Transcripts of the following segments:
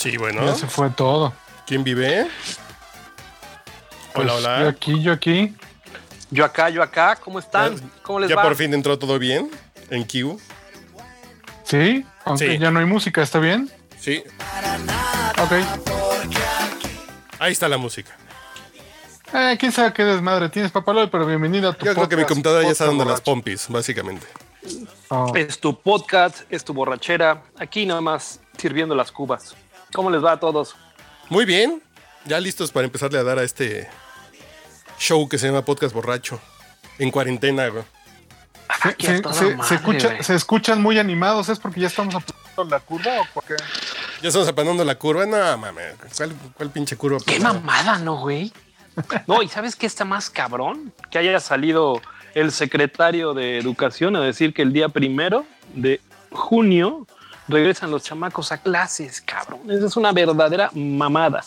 Sí, Ya bueno. se fue todo. ¿Quién vive? Pues, hola, hola. Yo aquí, yo aquí. Yo acá, yo acá, ¿cómo están? Ya- ¿Cómo les ya va? por fin entró todo bien en Q. Sí, aunque Sí. ya no hay música, ¿está bien? Sí, Ok. ahí está la música. Eh, quién sabe qué desmadre tienes, papaloy, pero bienvenido a tu Yo creo que mi podcast. computadora ya está podcast dando las pompis, básicamente. Oh, Es tu podcast, es tu borrachera. Aquí nada más sirviendo las cubas. ¿Cómo les va a todos? Muy bien, ya listos para empezarle a dar a este show que se llama Podcast Borracho. En cuarentena, güey. se, Aquí a se- toda se- madre, se escucha- güey. se escuchan muy animados, ¿es porque ya estamos apretando la curva o por qué? Ya estamos aplanando la curva. No, mames. ¿Cuál, cuál pinche curva? Qué aplanada? mamada, ¿no, güey? No, ¿y sabes qué está más cabrón? Que haya salido el secretario de Educación a decir que el día primero de junio regresan los chamacos a clases, cabrón. Esa es una verdadera mamada.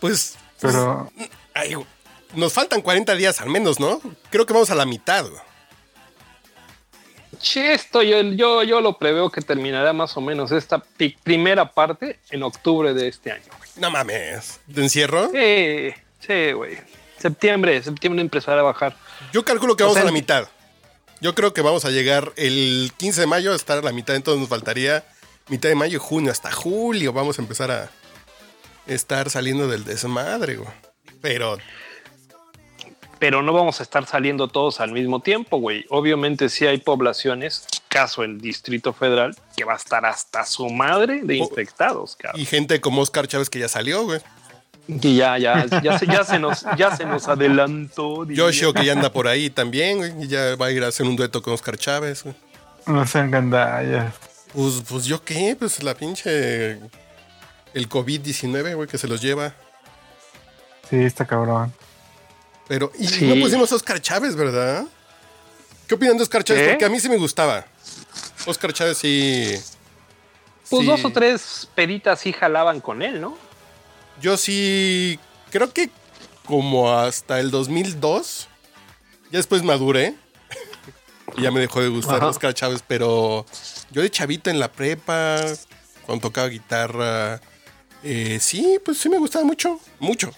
Pues, pues, Pero ay, nos faltan 40 días al menos, ¿no? Creo que vamos a la mitad. Che, esto yo, yo, yo lo preveo que terminará más o menos esta primera parte en octubre de este año. güey. No mames. ¿De encierro? Sí, sí, güey. Septiembre, septiembre empezará a bajar. Yo calculo que O vamos sea, a la mitad. Yo creo que vamos a llegar el 15 de mayo a estar a la mitad, entonces nos faltaría mitad de mayo, junio, hasta julio. Vamos a empezar a estar saliendo del desmadre, güey. Pero Pero no vamos a estar saliendo todos al mismo tiempo, güey. Obviamente sí hay poblaciones, caso el Distrito Federal, que va a estar hasta su madre de infectados, cabrón. y gente como Oscar Chávez que ya salió, güey. Y ya, ya, ya, se, ya, se nos, ya se nos adelantó. Yoshio que ya anda por ahí también, güey. Y ya va a ir a hacer un dueto con Oscar Chávez, güey. no sean gandallas. Pues, pues yo qué, pues la pinche... El COVID-19, güey, que se los lleva. Sí, está cabrón. Pero, y Sí. no pusimos a Oscar Chávez, ¿verdad? ¿Qué opinan de Oscar Chávez? Porque a mí sí me gustaba. Oscar Chávez sí. Pues sí. dos o tres peditas sí jalaban con él, ¿no? Yo sí. Creo que como hasta el 2002. Ya después maduré. y ya me dejó de gustar Ajá. Oscar Chávez, pero yo de chavito en la prepa, cuando tocaba guitarra. eh, sí, pues sí me gustaba mucho. Mucho.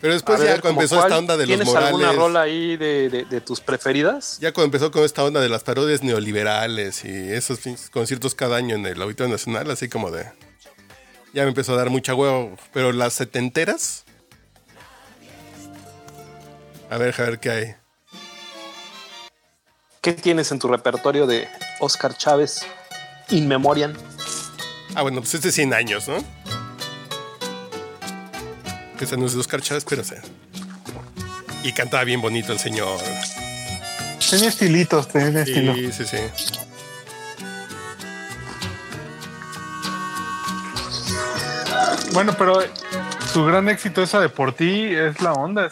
Pero después A ya ver, cuando ¿como empezó cuál? esta onda de los ¿Tienes morales. alguna rola ahí de, de- de tus preferidas? Ya cuando empezó con esta onda de las parodias neoliberales y esos conciertos cada año en el Auditorio Nacional, así como de. Ya me empezó a dar mucha huevo. Pero las setenteras. A ver, a ver qué hay. ¿Qué tienes en tu repertorio de Oscar Chávez In Memoriam? Ah, bueno, pues este es 100 años, ¿no? Esa no es de Oscar Chávez, pero sí. Y cantaba bien bonito el señor. Tenía estilitos, tenía estilo. Sí, sí, sí. Bueno, pero su gran éxito esa de por ti es la onda.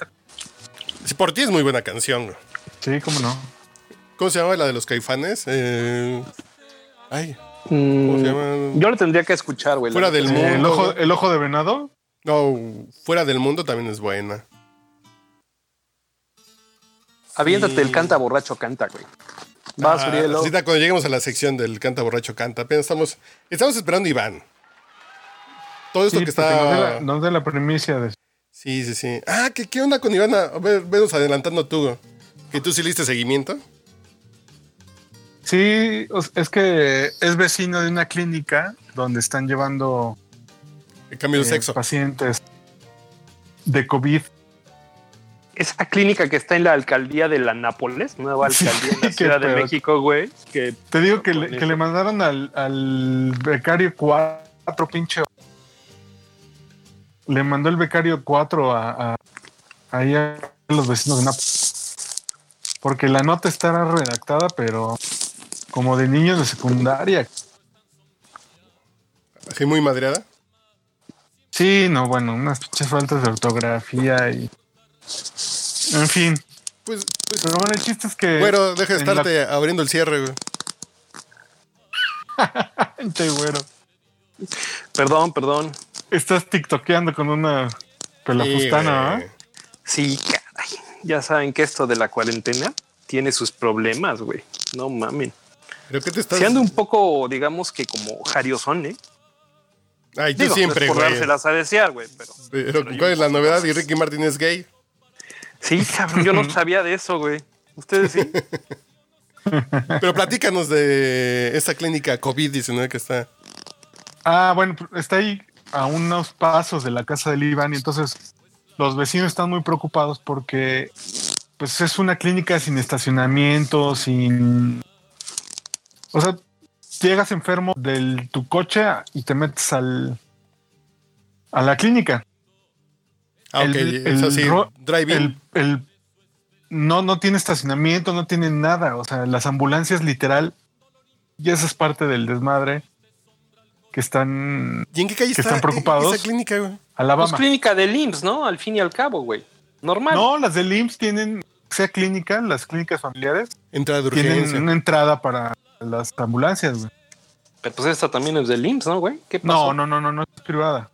Sí, por ti es muy buena canción. güey. Sí, cómo no. ¿Cómo se llama la de los caifanes? Eh, Ay, Mm, ¿cómo se llama? yo lo tendría que escuchar, güey. Fuera del mundo. El, ojo, el ojo de venado. No, fuera del mundo también es buena. Aviéntate Sí. el canta borracho canta, güey. Vas, Ah, Urielo. cuando lleguemos a la sección del canta borracho canta, apenas estamos, estamos esperando a Iván. Todo esto Sí, que porque nos está. la, nos dé la primicia de Sí, sí, sí. Ah, ¿qué, qué onda con Iván? A ver, venos adelantando tú. Que tú sí le diste seguimiento. Sí, es que es vecino de una clínica donde están llevando El cambio de eh, sexo. pacientes de COVID. esa clínica que está en la alcaldía de la Nápoles, nueva alcaldía en la Ciudad de. México, güey. Que Te digo que, le, que le mandaron al, al becario 4, pinche. Le mandó el becario 4 a, a- ahí a los vecinos de Nápoles. Porque la nota estará redactada, pero como de niños de secundaria. Así muy madreada. Sí, no, bueno, unas pinches faltas de ortografía y. En fin. Pues, pues Pero bueno, el chiste es que. güero, deja de la- estarte abriendo el cierre, güey. Güero. Perdón, perdón. Estás tiktokeando con una pelafustana, Sí, ¿ah? Sí, caray. Ya saben que esto de la cuarentena tiene sus problemas, güey. No mamen. ¿Pero qué te estás...? Se anda un poco, digamos que como jariosón, ¿eh? Ay, yo Digo, siempre, no es por güey. dárselas a desear, güey, pero... Pero, ¿cuál es la novedad? ¿Y Ricky Martin es gay? Sí, cabrón, yo no sabía de eso, güey. Ustedes sí. Pero platícanos de esta clínica COVID-19 que está... Ah, bueno, está ahí a unos pasos de la casa del Iván y entonces los vecinos están muy preocupados porque pues es una clínica sin estacionamiento, sin... O sea, llegas enfermo de tu coche y te metes al a la clínica. Ah, ok, El- es el así, ro- drive-in. El, el- no, no tiene estacionamiento, no tiene nada. O sea, las ambulancias literal, y esa es parte del desmadre que están ¿Y en qué calle que está están preocupados. esa clínica, güey? Pues Alabama. clínica del IMSS, ¿no? Al fin y al cabo, güey. Normal. No, las del IMSS tienen, sea clínica, las clínicas familiares, Entrada de tienen urgencia. una entrada para las ambulancias. güey. Pero pues esta también es del IMSS, ¿no, güey? ¿Qué pasó? No, no, no, no, no es privada.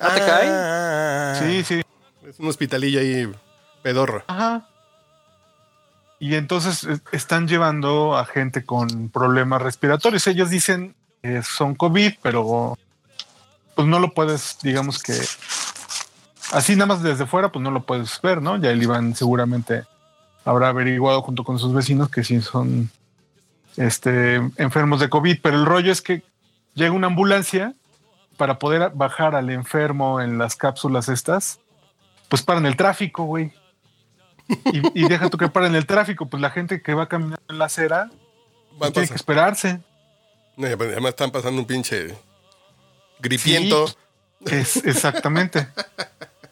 ¿Ah, te cae? Ah, Sí, sí. Es un hospitalillo ahí pedorro. Ajá. Y entonces eh, están llevando a gente con problemas respiratorios. Ellos dicen que son COVID, pero pues no lo puedes, digamos que así nada más desde fuera, pues no lo puedes ver, ¿no? Ya el Iván seguramente habrá averiguado junto con sus vecinos que sí son este, enfermos de COVID, pero el rollo es que llega una ambulancia para poder bajar al enfermo en las cápsulas estas, pues paran el tráfico, güey. Y, y deja tú que paren el tráfico, pues la gente que va caminando en la acera tiene que esperarse. No, además están pasando un pinche gripiento. Sí. Es exactamente.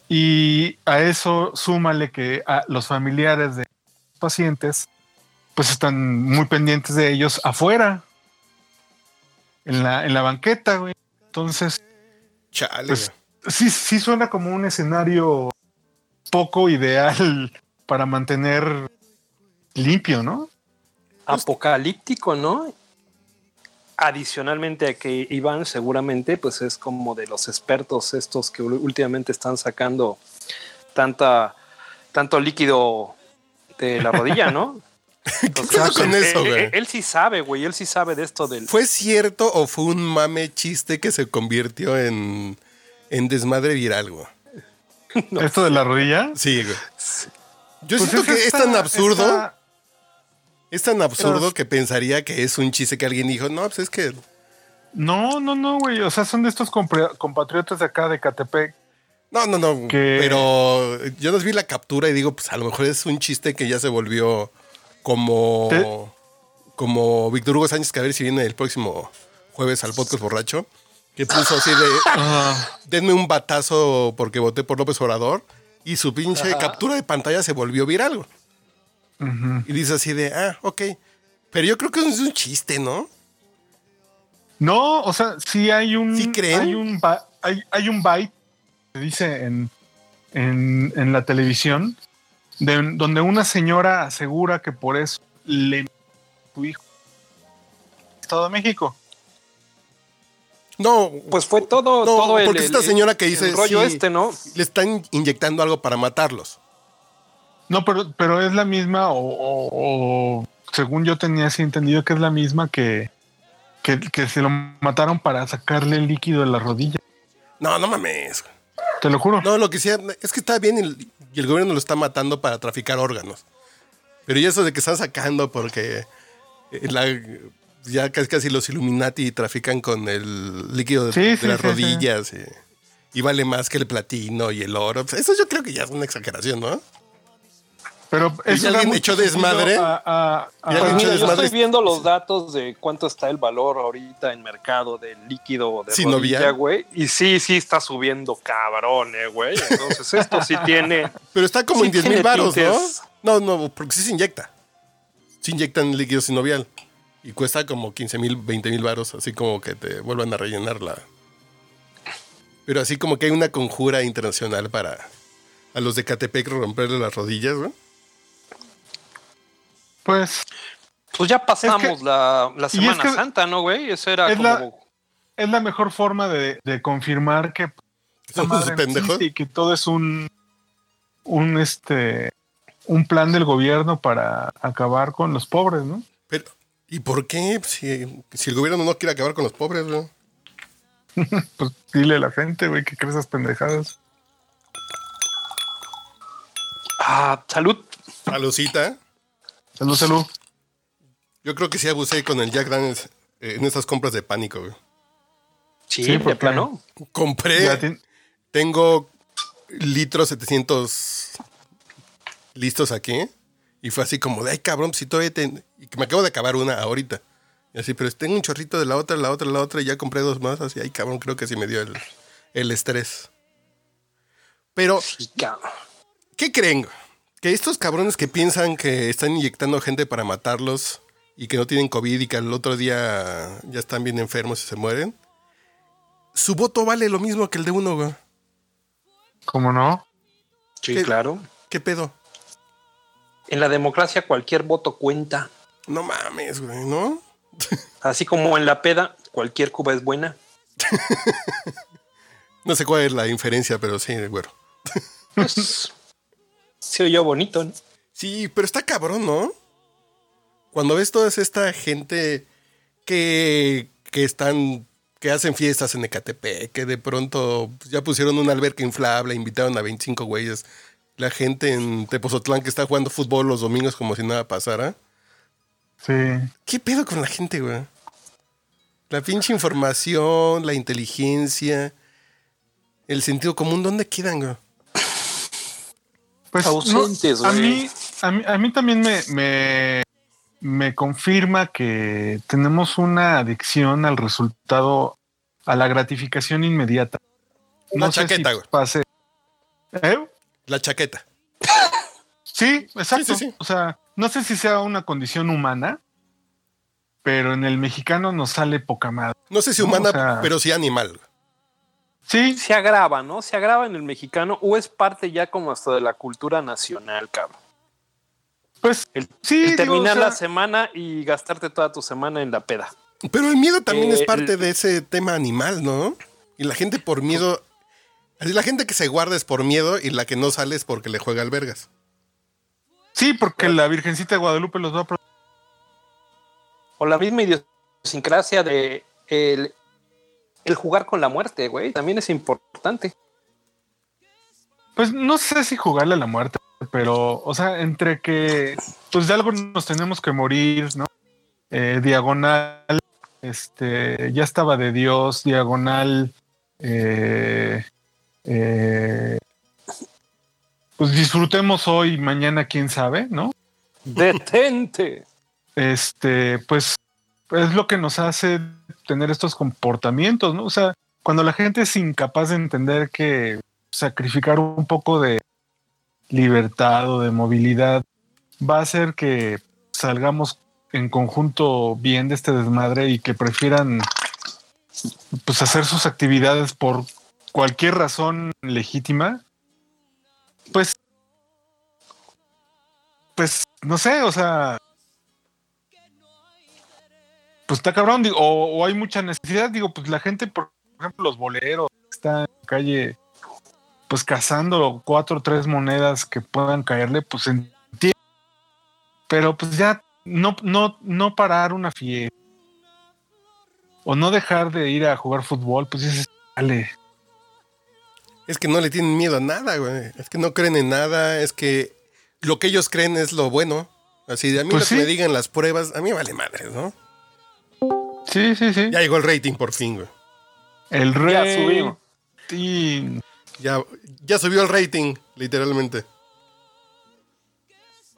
Y a eso súmale que a los familiares de los pacientes pues están muy pendientes de ellos afuera. En la, en la banqueta, güey. Entonces, Chale. pues sí, sí suena como un escenario poco ideal para mantener limpio, ¿no? apocalíptico, ¿no? Adicionalmente a que Iván seguramente pues es como de los expertos estos que últimamente están sacando tanta tanto líquido de la rodilla, ¿no? Entonces, con él- eso, él- güey? él, él sí sabe, güey, él sí sabe de esto del ¿Fue cierto o fue un mame chiste que se convirtió en, en desmadre viral, güey? Esto de la rodilla. Sí, güey. Yo Pues siento que es tan absurdo, es tan absurdo Pero- que pensaría que es un chiste que alguien dijo, no, pues es que No, no, no, güey. O sea, son de estos compatriotas de acá de Catepec. No, no, no. Que- Pero yo nos vi la captura y digo, pues a lo mejor es un chiste que ya se volvió como, Te- como Víctor Hugo Sánchez, que a ver si viene el próximo jueves al podcast borracho, que puso así de, denme un batazo porque voté por López Obrador y su pinche captura de pantalla se volvió viral. Y dice así de, ah, ok. Pero yo creo que es un chiste, ¿no? No, o sea, sí hay un. ¿Sí creen? Hay un, ba- hay, hay un byte, se dice en, en, en la televisión, de- donde una señora asegura que por eso le su hijo Estado de México. No, pues fue todo No, todo porque el- esta señora que dice, el rollo sí. este, ¿no? le están inyectando algo para matarlos. No, pero, pero es la misma, o, o- o según yo tenía así entendido que es la misma que, que, que se lo mataron para sacarle el líquido de la rodilla. No, no mames. Te lo juro. No, lo que sí es que está bien y el, y el gobierno lo está matando para traficar órganos. Pero y eso de que están sacando porque eh, la- ya casi, casi los Illuminati trafican con el líquido de, Sí, de sí, las sí, rodillas y, y vale más que el platino y el oro. Pues eso yo creo que ya es una exageración, ¿no? Pero da alguien echó desmadre? a- a- a- Y alguien Pues mira, yo estoy viendo los datos de cuánto está el valor ahorita en mercado del líquido de rodilla, güey. Y sí, sí está subiendo cabrón, eh, güey. Entonces esto sí tiene... Pero está como Sí en 10 mil baros, ¿no? No, no, porque sí se inyecta. Se inyectan líquido sinovial. Y cuesta como 15 mil, 20 mil baros, así como que te vuelvan a rellenar la... Pero así como que hay una conjura internacional para a los de Catepec romperle las rodillas, ¿no? Pues Pues ya pasamos Es que- la, la es Semana que- Santa, ¿no, güey? Eso era es como... la- es la mejor forma de, de confirmar que madre pendejos. y que todo es un un este un plan del gobierno para acabar con los pobres, ¿no? Pero, ¿y por qué? Si, si el gobierno no quiere acabar con los pobres, ¿no? Pues dile a la gente, güey, que crees esas pendejadas. Ah, salud. Salucita. Salud, salud. Yo creo que sí abusé con el Jack Daniels eh, en esas compras de pánico, güey. Sí, Sí, de porque- plano. Compré, tengo litros 700 listos aquí. Y fue así como de, ay cabrón, si todavía te... Y que me acabo de acabar una ahorita. Y así, pero tengo un chorrito de la otra, la otra, la otra, y ya compré dos más. Así, ay cabrón, creo que sí me dio el, el estrés. Pero, Sí. ¿qué creen? Que estos cabrones que piensan que están inyectando gente para matarlos y que no tienen COVID y que al otro día ya están bien enfermos y se mueren, su voto vale lo mismo que el de uno, güey. ¿Cómo no? Sí, ¿Qué? claro. ¿Qué pedo? En la democracia cualquier voto cuenta. No mames, güey, ¿no? Así como en la peda, cualquier cuba es buena. No sé cuál es la inferencia, pero sí, güero. Pues, se oyó bonito, ¿no? Sí, pero está cabrón, ¿no? Cuando ves toda esta gente que, que están, que hacen fiestas en Ecatepec, que de pronto pues, ya pusieron una alberca inflable, invitaron a 25 güeyes. La gente en Tepozotlán que está jugando fútbol los domingos como si nada pasara. Sí. ¿Qué pedo con la gente, güey? La pinche información, la inteligencia, el sentido común, ¿dónde quedan, güey? Pues Ausentes, no, a, mí, a, mí, a mí también me, me, me confirma que tenemos una adicción al resultado, a la gratificación inmediata. La chaqueta, güey. pase. ¿Eh? La chaqueta. Sí, exacto. Sí, sí, sí. O sea, no sé si sea una condición humana, pero en el mexicano nos sale poca madre. No sé si No, humana, o sea- pero sí animal. Sí, Se agrava, ¿no? Se agrava en el mexicano o es parte ya como hasta de la cultura nacional, cabrón. pues El, sí. el digo, terminar o sea, la semana y gastarte toda tu semana en la peda. Pero el miedo también Eh, es parte el- de ese tema animal, ¿no? Y la gente por miedo. La gente que se guarda es por miedo y la que no sale es porque le juega al vergas. sí, porque la Virgencita de Guadalupe los va a O la misma idiosincrasia de el, el jugar con la muerte, güey. También es importante. Pues no sé si jugarle a la muerte, pero, o sea, entre que, pues de algo nos tenemos que morir, ¿no? Eh, diagonal, este, ya estaba de Dios, diagonal, eh, eh, pues disfrutemos hoy, mañana, quién sabe, ¿no? Detente. Este, pues es lo que nos hace tener estos comportamientos, ¿no? O sea, cuando la gente es incapaz de entender que sacrificar un poco de libertad o de movilidad va a hacer que salgamos en conjunto bien de este desmadre y que prefieran pues hacer sus actividades por cualquier razón legítima, pues pues no sé, o sea, pues está cabrón, digo, o, o hay mucha necesidad, digo, pues la gente, por ejemplo, los boleros están en la calle, pues cazando cuatro o tres monedas que puedan caerle, pues entiendo. Pero pues ya no, no, no parar una fiesta o no dejar de ir a jugar fútbol, pues dices, dale. Es que no le tienen miedo a nada, güey. Es que no creen en nada. Es que lo que ellos creen es lo bueno. Así de a mí Pues lo que me digan las pruebas, a mí vale madre, ¿no? Sí, sí, sí. Ya llegó el rating por fin, güey. El Ya y- Ya, ya subió el rating, literalmente.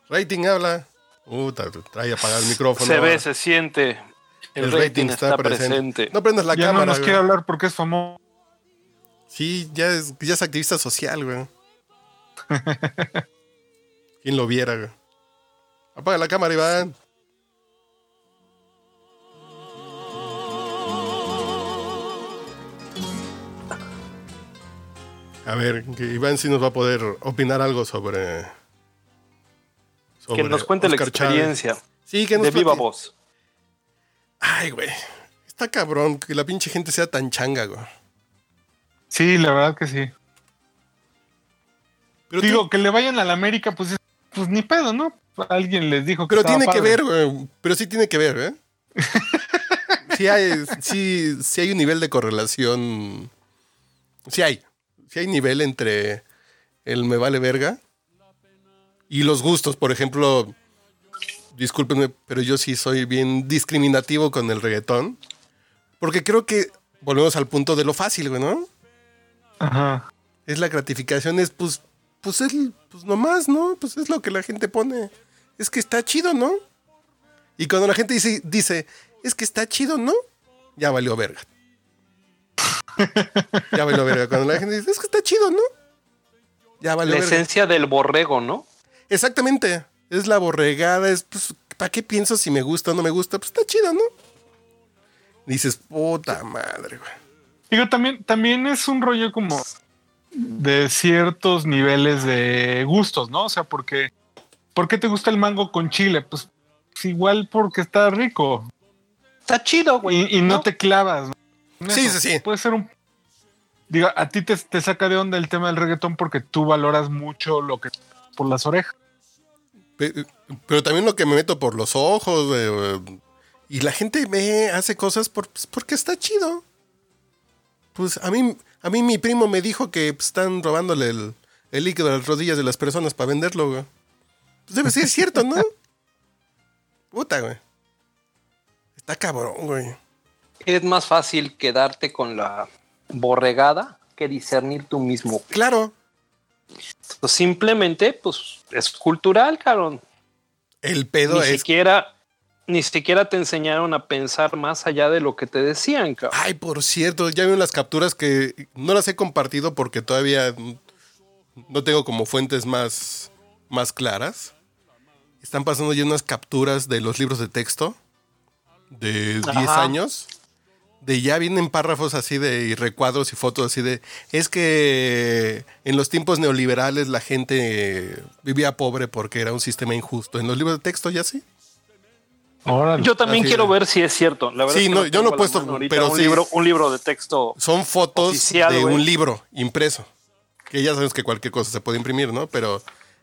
Rating habla. Puta, trae apagado el micrófono. Se ve, se siente. El, rating, está, presente. No prendas la ya cámara. no nos güey. quiere hablar porque es famoso. Sí, ya es, ya es activista social, güey. ¿Quién lo viera, güey? Apaga la cámara, Iván. A ver, que Iván sí nos va a poder opinar algo sobre. Que sobre nos cuente la Chávez. experiencia Sí, que nos de viva voz. Ay, güey. Está cabrón que la pinche gente sea tan changa, güey. Sí, la verdad que sí. Pero, Digo, que le vayan a la América, pues, es- pues ni pedo, ¿no? Alguien les dijo que pero tiene que ver, güey. Pero sí tiene que ver, ¿eh? sí, hay, sí, sí hay un nivel de correlación. Sí hay. Sí hay nivel entre el me vale verga y los gustos. Por ejemplo, discúlpenme, pero yo sí soy bien discriminativo con el reggaetón. Porque creo que volvemos al punto de lo fácil, güey, ¿no? Ajá. es la gratificación, es pues, pues es pues nomás, ¿no? Pues es lo que la gente pone. Es que está chido, ¿no? Y cuando la gente dice, dice, es que está chido, ¿no? Ya valió verga. ya valió verga. Cuando la gente dice, es que está chido, ¿no? Ya valió La verga. esencia del borrego, ¿no? Exactamente. Es la borregada, es pues, ¿para qué pienso si me gusta o no me gusta? Pues está chido, ¿no? Dices, puta madre, güey. Digo, también, también es un rollo como de ciertos niveles de gustos, ¿no? O sea, porque ¿por qué te gusta el mango con chile? Pues, pues igual porque está rico Está chido, güey. y, y no, te clavas. ¿no? Sí, sí, sí. Puede ser un... Digo, a ti te, te saca de onda el tema del reggaetón porque tú valoras mucho lo que por las orejas. Pe- Pero también lo que me meto por los ojos, güey, güey. Y la gente me hace cosas por, pues, porque está chido. Pues a mí, a mí mi primo me dijo que pues, están robándole el, el líquido a las rodillas de las personas para venderlo, güey. Pues debe ser cierto, ¿no? Puta, güey. Está cabrón, güey. Es más fácil quedarte con la borregada que discernir tú mismo. Claro, Pues simplemente, pues, es cultural, cabrón. el pedo Ni es. siquiera, ni siquiera te enseñaron a pensar más allá de lo que te decían, cabrón. Ay, por cierto, ya vieron las capturas que no las he compartido porque todavía no tengo como fuentes más, más claras. Están pasando ya unas capturas de los libros de texto de 10 Ajá. años. De ya vienen párrafos así de y recuadros y fotos así de. Es que en los tiempos neoliberales la gente vivía pobre porque era un sistema injusto. En los libros de texto ya sí. Órale. Yo también Así quiero de- ver si es cierto. La verdad Sí, es que no, yo no he puesto, pero un sí. libro, un libro de texto. Son fotos Oficial, de un libro impreso. Que ya sabes que cualquier cosa se puede imprimir, ¿no? Pero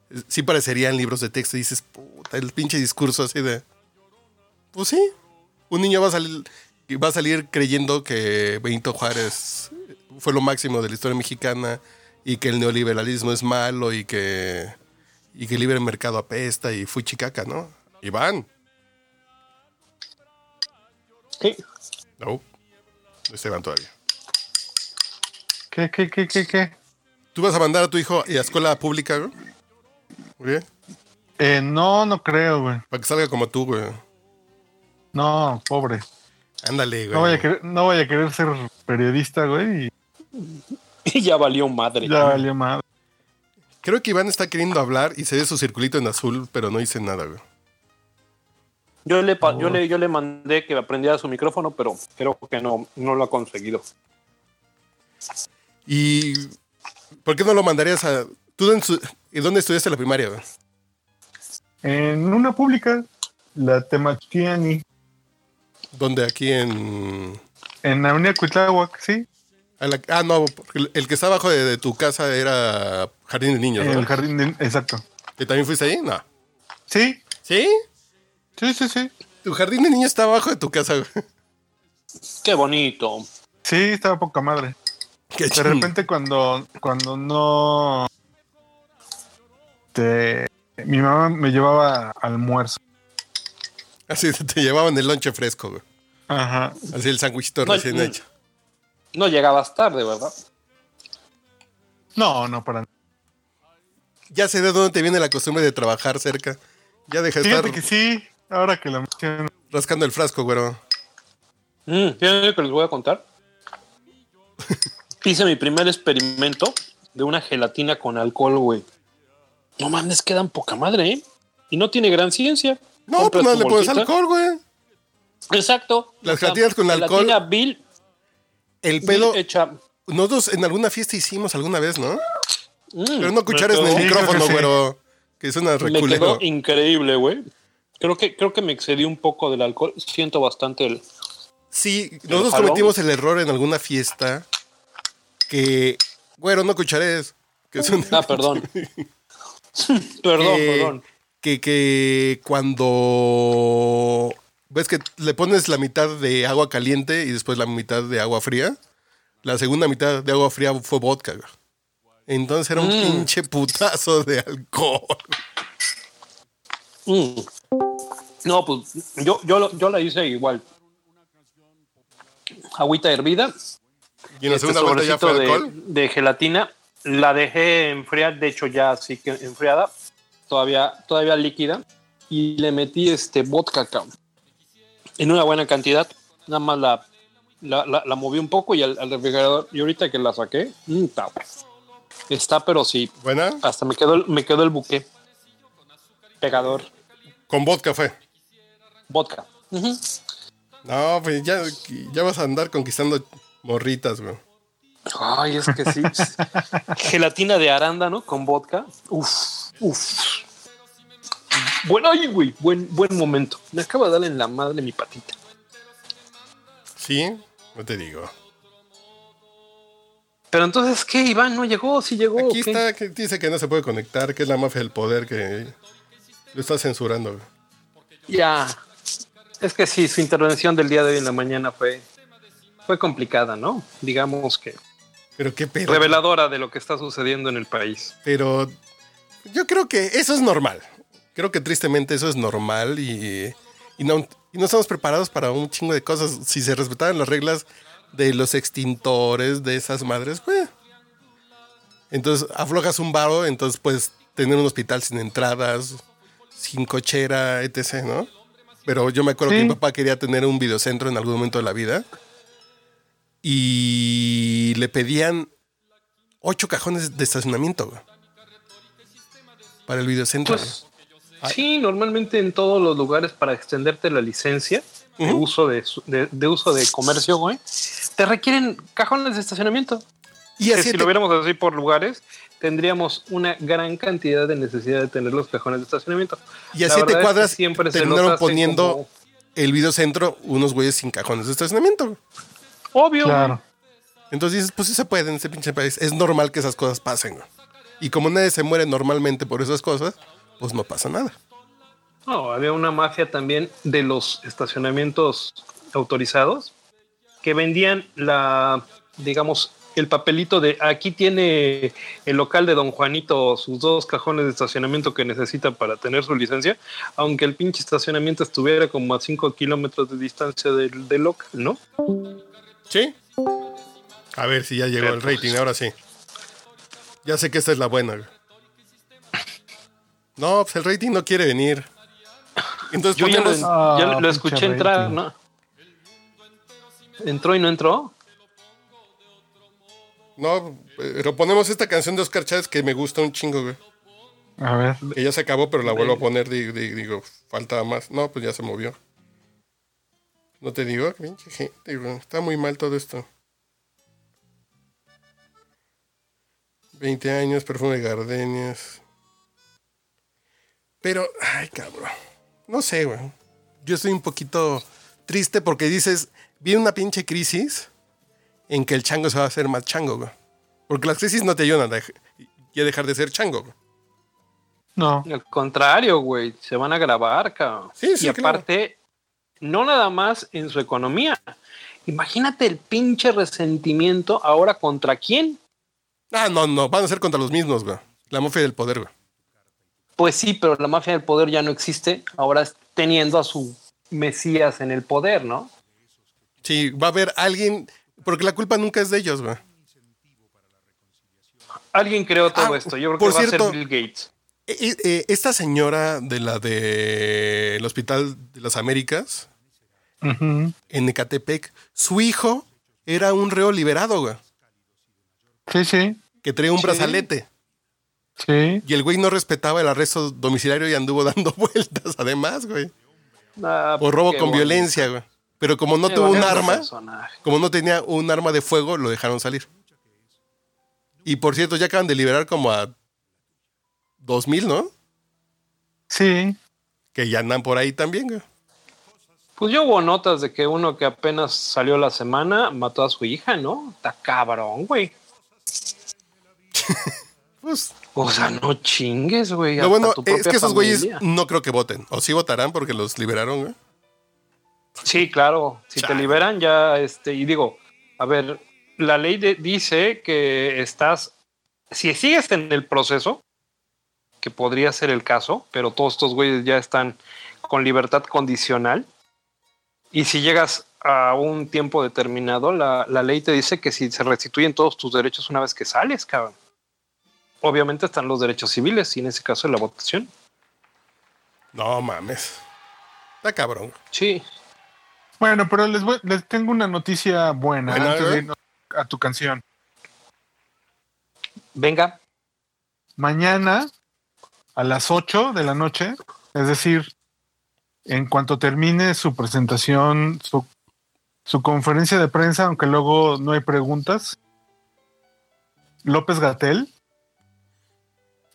eh, sí parecerían libros de texto y dices, puta, el pinche discurso así de. Pues sí. Un niño va a salir, va a salir creyendo que Benito Juárez fue lo máximo de la historia mexicana y que el neoliberalismo es malo y que. y que el libre mercado apesta y fui chicaca, ¿no? Iván. Sí. No. No está Iván todavía. ¿Qué, qué, qué, qué, qué? ¿Tú vas a mandar a tu hijo a escuela pública, güey? Muy bien. Eh, no, no creo, güey. Para que salga como tú, güey. No, pobre. Ándale, güey. No vaya, a querer, no vaya a querer ser periodista, güey. Y Y ya valió madre. ya valió madre. Creo que Iván está queriendo hablar y se ve su circulito en azul, pero no dice nada, güey. Yo le, pa- yo, le, yo le mandé que aprendiera su micrófono, pero creo que no, no lo ha conseguido. ¿Y por qué no lo mandarías a... ¿Tú en su- ¿y dónde estudiaste la primaria, güey? En una pública, la Temachiani, ¿Dónde? Aquí en... en Avenida Cuitláhuac, sí. la- ah, no, el, el que está abajo de, de tu casa era Jardín de Niños, ¿no? El jardín de, exacto. ¿Que también fuiste ahí? No. Sí, ¿Sí? sí, sí, sí. Tu jardín de niños está abajo de tu casa, güey. Qué bonito. Sí, estaba poca madre. Qué De repente cuando, cuando no te, mi mamá me llevaba almuerzo. Así te llevaban el lonche fresco, güey. Ajá. Así el sándwichito No, recién no. hecho. No llegabas tarde, ¿verdad? No, no para nada. Ya sé de dónde te viene la costumbre de trabajar cerca. Ya deja de estar Fíjate que sí, ahora que lo menciono. rascando el frasco, güero. Mm, ¿Tienen que les voy a contar? Hice mi primer experimento de una gelatina con alcohol, güey. No mames, quedan poca madre, ¿eh? Y no tiene gran ciencia. No, pues no le pones bolsita. alcohol, güey. Exacto. Las gelatinas con alcohol. Gelatina Bill, El pedo. hecha. Nosotros en alguna fiesta hicimos alguna vez, ¿no? Mm, Pero no cuchares en me el micrófono, que sí. güero. Que suena Me quedó reculero. increíble, güey. Creo que, creo que me excedí un poco del alcohol. Siento bastante el. Sí, nosotros jalón. cometimos el error en alguna fiesta que. Güero, no cuchares. Que son. Ah, perdón. perdón, perdón. Que, que cuando ves que le pones la mitad de agua caliente y después la mitad de agua fría, la segunda mitad de agua fría fue vodka. Entonces era un Mm. pinche putazo de alcohol. Mm. No, pues yo, yo, yo la hice igual. Agüita hervida, Y en la este segunda vuelta ya fue sobrecito alcohol. de, de gelatina. La dejé enfriar, de hecho ya así que enfriada, todavía, todavía líquida. Y le metí este vodka cabrón, en una buena cantidad. Nada más la, la, la- la moví un poco y al, al refrigerador. Y ahorita que la saqué, mm, está, está, pero sí, Buena. hasta me quedó, me quedó el buque. Pegador, Con vodka fue. vodka. No, pues ya, ya vas a andar conquistando morritas, güey. Ay, es que sí. Gelatina de arándano con vodka. Uf, uf. Bueno, ay, güey, buen, buen momento. Me acaba de darle en la madre mi patita. Sí, no te digo. Pero entonces, ¿qué? Iván no llegó, sí llegó. Aquí está, que dice que no se puede conectar, que es la mafia del poder que lo está censurando. güey. Ya. Es que sí, su intervención del día de hoy en la mañana fue, fue complicada, ¿no? Digamos que Pero qué pedo. reveladora de lo que está sucediendo en el país. Pero yo creo que eso es normal. Creo que tristemente eso es normal y, y no, y no estamos preparados para un chingo de cosas. Si se respetaran las reglas de los extintores, de esas madres, pues. Entonces aflojas un varo, entonces puedes tener un hospital sin entradas, sin cochera, etc., ¿no? Pero yo me acuerdo que mi papá quería tener un videocentro en algún momento de la vida y le pedían ocho cajones de estacionamiento para el videocentro. Pues sí, normalmente en todos los lugares para extenderte la licencia de, uso de, su- de- de uso de comercio, güey, te requieren cajones de estacionamiento. y Que así si te- lo viéramos así por lugares, tendríamos una gran cantidad de necesidad de tener los cajones de estacionamiento. Y a siete es que cuadras siempre los terminaron poniendo como- el videocentro unos güeyes sin cajones de estacionamiento. Obvio. Claro. Entonces dices, pues sí se puede en ese pinche país. Es normal que esas cosas pasen. güey. Y como nadie se muere normalmente por esas cosas, pues no pasa nada. No, había una mafia también de los estacionamientos autorizados que vendían la, digamos, el papelito de aquí tiene el local de Don Juanito sus dos cajones de estacionamiento que necesita para tener su licencia, aunque el pinche estacionamiento estuviera como a 5 kilómetros de distancia del, del local, ¿no? ¿Sí? A ver si ya llegó Pero, el rating, pues- ahora sí. Ya sé que esta es la buena. güey. No, pues el rating no quiere venir. Entonces Yo ya lo, Ah, ya lo pinche escuché entrar, rating. ¿no? ¿Entró y no entró? No, pero ponemos esta canción de Oscar Chávez que me gusta un chingo, güey. A ver. Que ya se acabó, pero la vuelvo a poner. di- di- Digo, falta más. No, pues ya se movió. No te digo, pinche gente, güey. Está muy mal todo esto. 20 años, perfume de gardenias. Pero, ay, cabrón. No sé, güey. Yo estoy un poquito triste porque dices, viene una pinche crisis en que el chango se va a hacer más chango, güey. Porque las crisis no te ayudan a, dej- y a dejar de ser chango, güey. No. Al contrario, güey, se van a grabar, cabrón. Sí, sí, y aparte, no nada más en su economía. Imagínate el pinche resentimiento ahora contra quién. Ah, no, no, van a ser contra los mismos, güey. La mafia del poder, güey. Pues sí, pero la mafia del poder ya no existe. Ahora es teniendo a su Mesías en el poder, ¿no? Sí, va a haber alguien, porque la culpa nunca es de ellos, güey. Alguien creó todo Ah, esto. Yo creo por que va a ser Bill Gates. Eh, eh, esta señora de la del Hospital de las Américas, en Ecatepec, su hijo era un reo liberado, güey, Sí, sí, que traía un Sí. brazalete. sí. Y el güey no respetaba el arresto domiciliario y anduvo dando vueltas, además, güey. Ah, Por robo con violencia, güey. Pero como no Qué tuvo un arma, personaje. como no tenía un arma de fuego, lo dejaron salir. Y por cierto, ya acaban de liberar como a 2000, ¿no? Sí, Que ya andan por ahí también, güey. Pues yo hubo notas de que uno que apenas salió la semana mató a su hija, ¿no? Está cabrón, güey. Pues, O sea, no chingues, güey. lo bueno es que esos güeyes no creo que voten. O sí votarán porque los liberaron, güey. Sí, claro. Si te liberan ya, este, y digo, a ver, la ley de- dice que estás, si sigues en el proceso, que podría ser el caso, pero todos estos güeyes ya están con libertad condicional, y si llegas a un tiempo determinado, la, la ley te dice que si se restituyen todos tus derechos una vez que sales, cabrón. Obviamente están los derechos civiles, y en ese caso la votación. No mames. Está cabrón. Sí, Bueno, pero les, voy- les tengo una noticia buena antes de irnos a tu canción. venga. Mañana a las 8 de la noche, es decir, en cuanto termine su presentación, su, su conferencia de prensa, aunque luego no hay preguntas, López Gatel,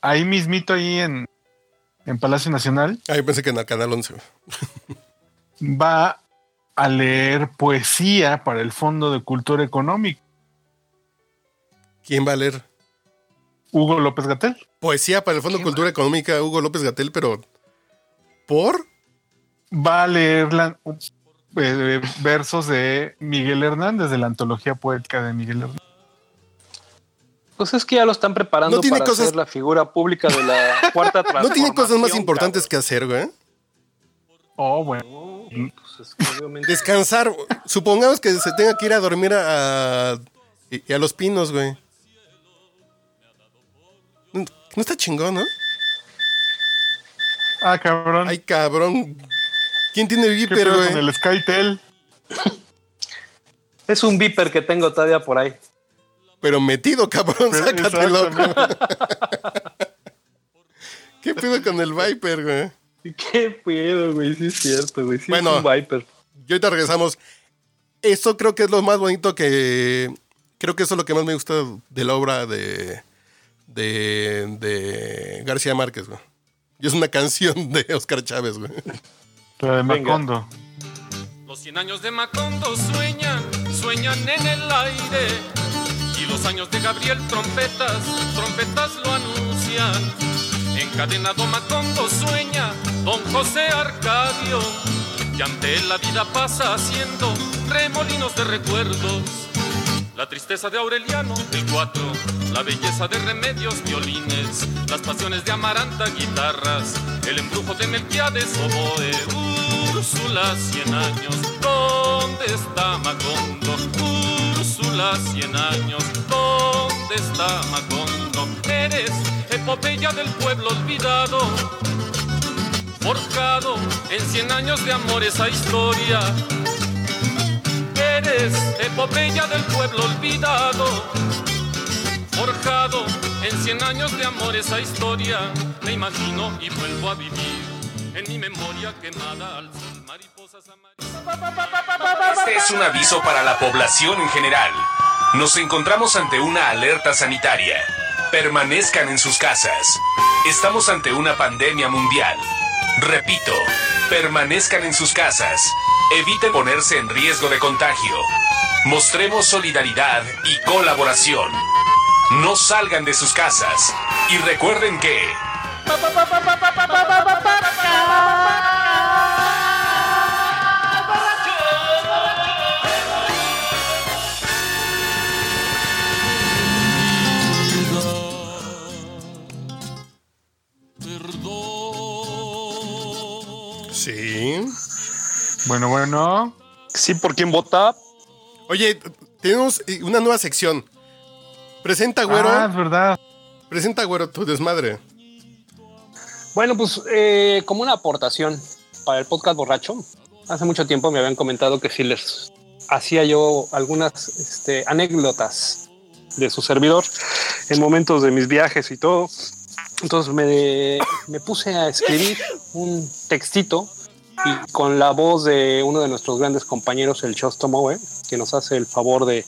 ahí mismito, ahí en, en Palacio Nacional, Ah, yo pensé que en el Canal 11. güey. va a leer poesía para el Fondo de Cultura Económica. ¿Quién va a leer? Hugo López Gatel. Poesía para el Fondo de Cultura Económica Hugo López Gatel, pero ¿por? va a leer la- eh, versos de Miguel Hernández, de la antología poética de Miguel Hernández. Pues es que ya lo están preparando No tiene para cosas- ser la figura pública de la cuarta ¿No tiene transformación. cosas más importantes que hacer, güey? Oh, bueno. Pues es que obviamente- Descansar. Supongamos que se tenga que ir a dormir a, a- a los pinos, güey. No, no está chingón, ¿no? Ah, cabrón. Ay, cabrón. ¿Quién tiene ¿Qué Viper, pedo con güey? el Skytel? Es un viper que tengo todavía por ahí. Pero metido, cabrón, Pero- sácatelo. exactamente. ¿Qué pedo con el Viper, güey? ¿Qué pedo, güey? Sí es cierto, güey. Sí Bueno. es un viper. Y ahorita regresamos. Esto creo que es lo más bonito que. Creo que eso es lo que más me gusta de la obra de. de. de García Márquez, güey. Y es una canción de Oscar Chávez, güey. La de Venga. Macondo. Los cien años de Macondo sueñan, sueñan en el aire. Y los años de Gabriel trompetas, trompetas lo anuncian. Encadenado Macondo sueña, don José Arcadio. Y ante él la vida pasa haciendo remolinos de recuerdos. La tristeza de Aureliano, el 4, la belleza de Remedios, violines, las pasiones de Amaranta, guitarras, el embrujo de Melquiades, oboe, Úrsula, cien años, ¿dónde está Macondo? Úrsula, cien años, ¿dónde está Macondo? Eres epopeya del pueblo olvidado, forjado en cien años de amor esa historia. Eres epopeya del pueblo olvidado, forjado en cien años de amor esa historia. Me imagino y vuelvo a vivir en mi memoria quemada al sol. Este es un aviso para la población en general. Nos encontramos ante una alerta sanitaria. Permanezcan en sus casas. Estamos ante una pandemia mundial. Repito, permanezcan en sus casas. Eviten ponerse en riesgo de contagio. Mostremos solidaridad y colaboración. No salgan de sus casas. Y recuerden que... Bueno, bueno. Sí, ¿por quién vota? Oye, tenemos una nueva sección. Presenta, güero. Ah, es verdad. Presenta, güero, tu desmadre. Bueno, pues eh, como una aportación para el podcast borracho, hace mucho tiempo me habían comentado que si les hacía yo algunas este, anécdotas de su servidor en momentos de mis viajes y todo. Entonces me, me puse a escribir un textito y con la voz de uno de nuestros grandes compañeros, el Chosto Moe, que nos hace el favor de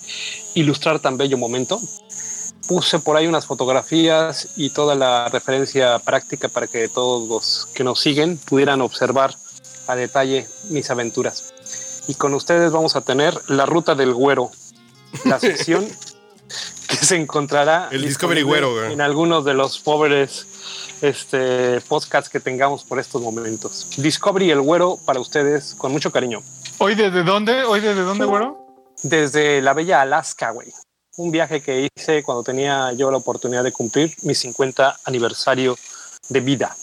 ilustrar tan bello momento. Puse por ahí unas fotografías y toda la referencia práctica para que todos los que nos siguen pudieran observar a detalle mis aventuras. Y con ustedes vamos a tener la ruta del güero, la sesión que se encontrará El Discovery Güero, en algunos de los pobres este, podcasts que tengamos por estos momentos. Discovery el güero para ustedes con mucho cariño. ¿Hoy desde dónde? ¿Hoy desde dónde, güero? Desde la bella Alaska, güey. Un viaje que hice cuando tenía yo la oportunidad de cumplir mi 50 aniversario de vida.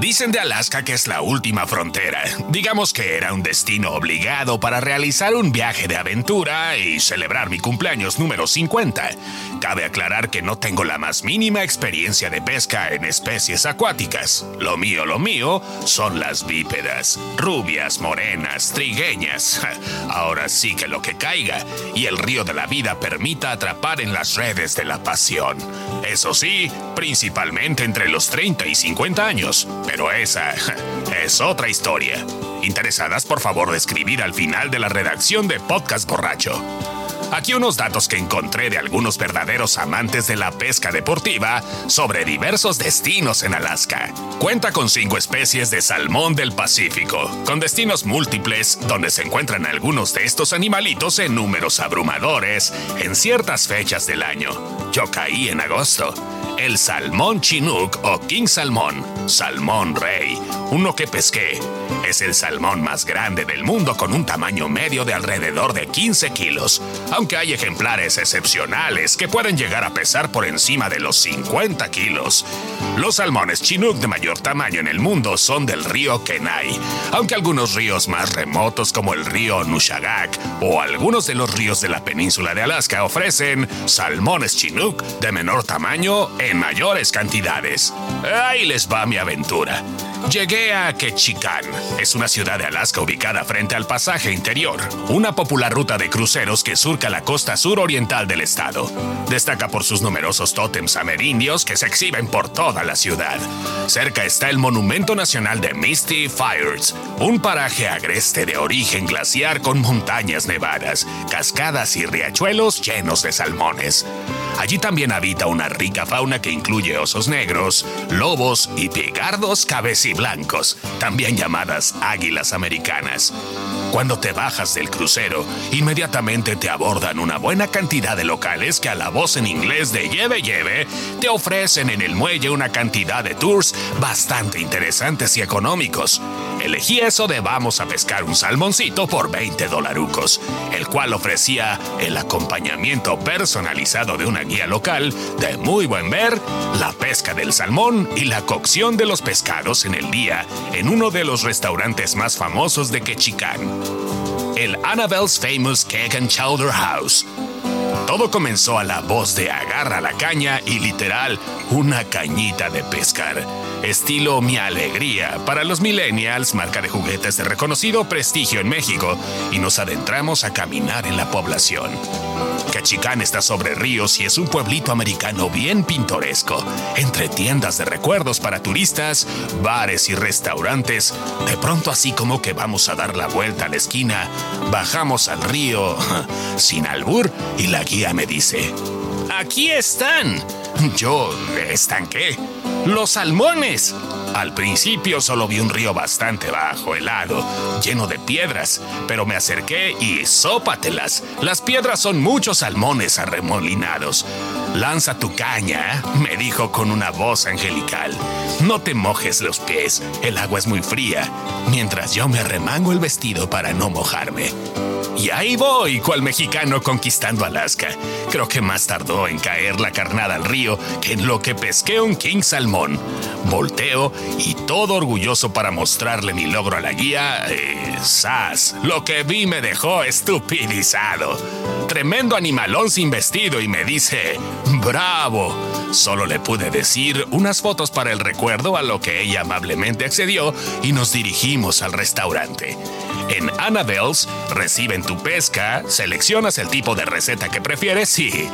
Dicen de Alaska que es la última frontera. Digamos que era un destino obligado para realizar un viaje de aventura y celebrar mi cumpleaños número 50. Cabe aclarar que no tengo la más mínima experiencia de pesca en especies acuáticas. Lo mío, lo mío, son las bípedas. Rubias, morenas, trigueñas. Ahora sí que lo que caiga. Y el río de la vida permita atrapar en las redes de la pasión. Eso sí, principalmente entre los 30 y 50 años. Pero esa es otra historia. Interesadas, por favor, de escribir al final de la redacción de Podcast Borracho. Aquí unos datos que encontré de algunos verdaderos amantes de la pesca deportiva sobre diversos destinos en Alaska. Cuenta con cinco especies de salmón del Pacífico, con destinos múltiples donde se encuentran algunos de estos animalitos en números abrumadores en ciertas fechas del año. Yo caí en agosto. El salmón chinook o king salmón, salmón rey, uno que pesqué. Es el salmón más grande del mundo con un tamaño medio de alrededor de 15 kilos, aunque hay ejemplares excepcionales que pueden llegar a pesar por encima de los 50 kilos. Los salmones chinook de mayor tamaño en el mundo son del río Kenai, aunque algunos ríos más remotos como el río Nushagak o algunos de los ríos de la península de Alaska ofrecen salmones chinook de menor tamaño en mayores cantidades. Ahí les va mi aventura. Llegué a Ketchikan. Es una ciudad de Alaska ubicada frente al pasaje interior, una popular ruta de cruceros que surca la costa suroriental del estado. Destaca por sus numerosos tótems amerindios que se exhiben por toda la ciudad. Cerca está el Monumento Nacional de Misty Fires, un paraje agreste de origen glaciar con montañas nevadas, cascadas y riachuelos llenos de salmones. Allí también habita una rica fauna que incluye osos negros, lobos y pigardos cabeciblancos, también llamadas águilas americanas. Cuando te bajas del crucero, inmediatamente te abordan una buena cantidad de locales que a la voz en inglés de lleve lleve te ofrecen en el muelle una cantidad de tours bastante interesantes y económicos. Elegí eso de vamos a pescar un salmoncito por 20 dolarucos, el cual ofrecía el acompañamiento personalizado de una guía local de muy buen ver, la pesca del salmón y la cocción de los pescados en el día en uno de los restaurantes más famosos de Ketchikan, el Annabelle's Famous Cake and Chowder House. Todo comenzó a la voz de agarra la caña y literal una cañita de pescar. Estilo Mi Alegría para los millennials, marca de juguetes de reconocido prestigio en México, y nos adentramos a caminar en la población. Cachicán está sobre ríos y es un pueblito americano bien pintoresco, entre tiendas de recuerdos para turistas, bares y restaurantes. De pronto así como que vamos a dar la vuelta a la esquina, bajamos al río sin albur y la guía me dice, aquí están. Yo estanqué. Los salmones. Al principio solo vi un río bastante bajo, helado, lleno de piedras, pero me acerqué y sópatelas. Las piedras son muchos salmones arremolinados. Lanza tu caña, me dijo con una voz angelical. No te mojes los pies, el agua es muy fría, mientras yo me arremango el vestido para no mojarme. Y ahí voy, cual mexicano conquistando Alaska. Creo que más tardó en caer la carnada al río que en lo que pesqué un king salmón. Volteo y todo orgulloso para mostrarle mi logro a la guía, eh, ¡zas! Lo que vi me dejó estupidizado. Tremendo animalón sin vestido y me dice, ¡bravo! Solo le pude decir unas fotos para el recuerdo a lo que ella amablemente accedió y nos dirigimos al restaurante. En Annabelle's reciben tu pesca, seleccionas el tipo de receta que prefieres y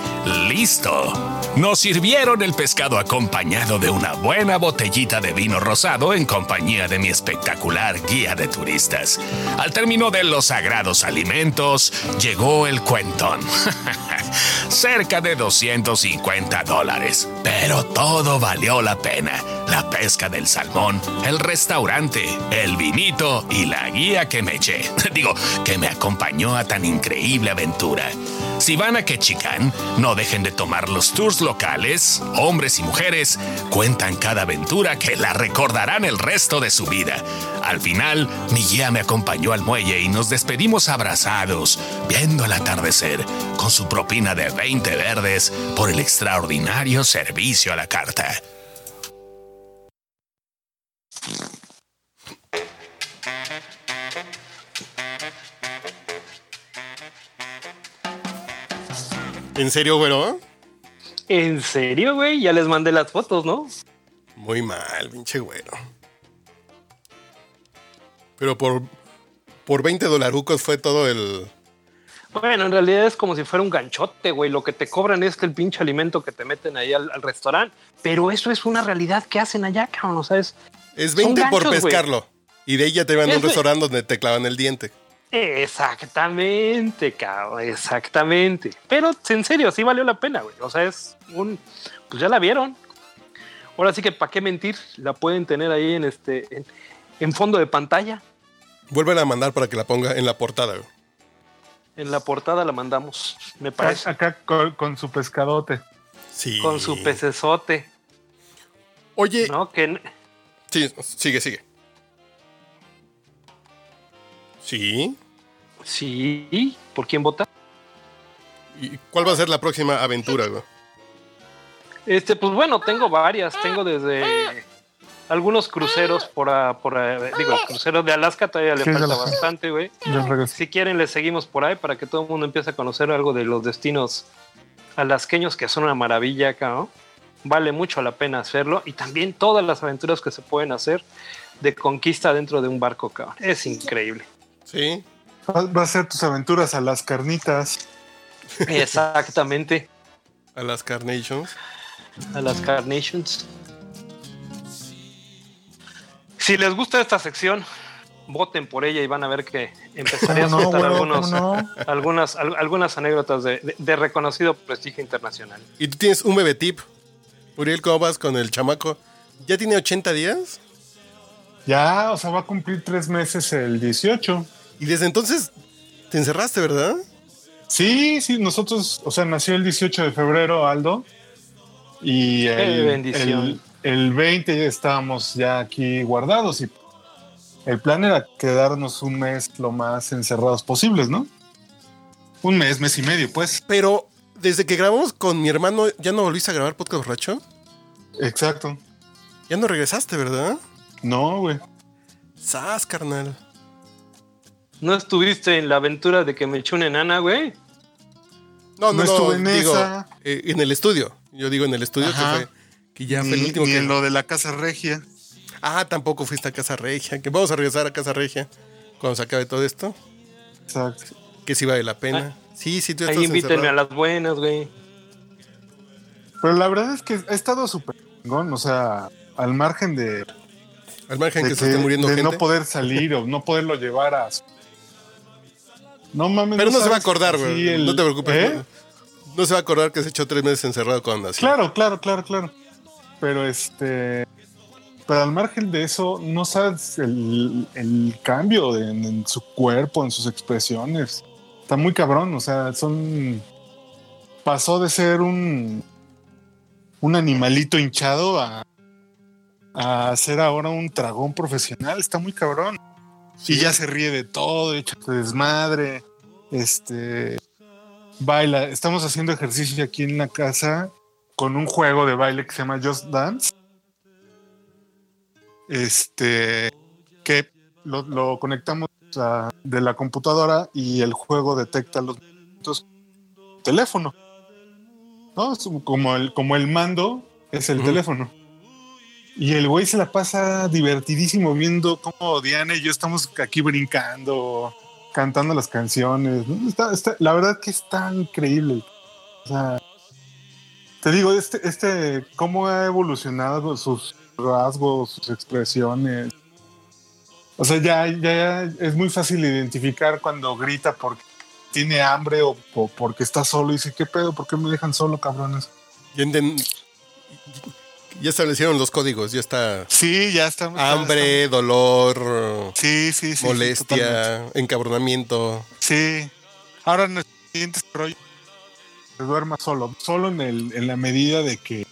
listo. Nos sirvieron el pescado acompañado de una buena botellita de vino rosado en compañía de mi espectacular guía de turistas. Al término de los sagrados alimentos, llegó el cuentón. Cerca de 250 dólares. Pero todo valió la pena. La pesca del salmón, el restaurante, el vinito y la guía que me eché. Digo, que me acompañó a tan increíble aventura. Si van a Quechicán, no dejen de tomar los tours locales. Hombres y mujeres cuentan cada aventura que la recordarán el resto de su vida. Al final, mi guía me acompañó al muelle y nos despedimos abrazados, viendo el atardecer, con su propina de 20 verdes por el extraordinario servicio a la carta. ¿En serio, güero? ¿En serio, güey? Ya les mandé las fotos, ¿no? Muy mal, pinche güero. Pero por, por 20 dolarucos fue todo el... Bueno, en realidad es como si fuera un ganchote, güey. Lo que te cobran es que el pinche alimento que te meten ahí al, al restaurante. Pero eso es una realidad que hacen allá, cabrón. O sea, es. Es Son 20 por ganchos, pescarlo. Y de ahí ya te van a un restaurante donde te clavan el diente. Exactamente, cabrón. Exactamente. Pero en serio, sí valió la pena, güey. O sea, es un. Pues ya la vieron. Ahora sí que, ¿para qué mentir? La pueden tener ahí en este. En, en fondo de pantalla. Vuelven a mandar para que la ponga en la portada. güey. En la portada la mandamos, me parece. Acá con, con su pescadote. Sí. Con su pecesote. Oye, ¿No? Que. sí, sigue, sigue. Sí. Sí. ¿Por quién vota? ¿Y cuál va a ser la próxima aventura, güey? Este, pues bueno, tengo varias. Tengo desde algunos cruceros por, a- por a- digo, el crucero de Alaska todavía le Sí, falta Alaska. bastante, güey. Si quieren, le seguimos por ahí para que todo el mundo empiece a conocer algo de los destinos alasqueños que son una maravilla acá, ¿no? Vale mucho la pena hacerlo y también todas las aventuras que se pueden hacer de conquista dentro de un barco, cabrón. Es increíble. Sí. Va a ser tus aventuras a las carnitas. Exactamente. A las Carnations. A las Carnations. Si les gusta esta sección, voten por ella y van a ver que empezaré a ¿Cómo no, soltar algunas, al- algunas anécdotas de, de- de reconocido prestigio internacional. Y tú tienes un bebé tip. Uriel, ¿cómo vas con el chamaco? ¿Ya tiene 80 días? Ya, o sea, va a cumplir tres meses el 18. Y desde entonces te encerraste, ¿verdad? Sí, sí, nosotros, o sea, nació el 18 de febrero Aldo. Y el, el 20 ya estábamos ya aquí guardados y el plan era quedarnos un mes lo más encerrados posibles, ¿no? Un mes, mes y medio, pues. Pero desde que grabamos con mi hermano, ¿ya no volviste a grabar podcast borracho? Exacto. Ya no regresaste, ¿verdad? No, güey. Sas, carnal. ¿No estuviste en la aventura de que me eché una enana, güey? No, no, No no, estuve en digo, esa. eh, en el estudio. Yo digo en el estudio que fue que ya fue ni, el último ni que en lo de la Casa Regia. Ah, tampoco fuiste a Casa Regia, que vamos a regresar a Casa Regia cuando se acabe todo esto, Exacto. que sí vale la pena. sí, sí, tú estás Ahí invítenme a las buenas, güey. Pero la verdad es que ha estado súper chingón, o sea, al margen de, Al margen de que, se esté muriendo de gente. no poder salir o no poderlo llevar a... su- No mames. Pero no se va a acordar, güey. el- No te preocupes. ¿Eh? No, no se va a acordar que se echó tres meses encerrado cuando nació. Claro, claro, claro, claro. Pero este... Pero al margen de eso, no sabes el, el cambio de- en, en su cuerpo, en sus expresiones. Está muy cabrón, o sea, son... Pasó de ser un... Un animalito hinchado a... A ser ahora un dragón profesional. Está muy cabrón. Y ya se ríe de todo, echa su desmadre. este baila. Estamos haciendo ejercicio aquí en la casa con un juego de baile que se llama Just Dance. Este que lo, lo conectamos a- de la computadora y el juego detecta los movimientos teléfono. ¿No? Como el, como el mando es el teléfono. Y el güey se la pasa divertidísimo viendo cómo Diana y yo estamos aquí brincando, cantando las canciones. la verdad que está increíble. O sea, te digo, este, este, cómo ha evolucionado sus rasgos, sus expresiones. O sea, ya, ya es muy fácil identificar cuando grita porque tiene hambre o, porque está solo y dice, ¿qué pedo? ¿Por qué me dejan solo, cabrones? Ya, enten- ya establecieron los códigos, ya está Sí, ya está. hambre, dolor, Sí, sí, sí. molestia, encabronamiento. Sí. Ahora nuestro siguiente rollo se duerma solo, solo en el, en la medida de que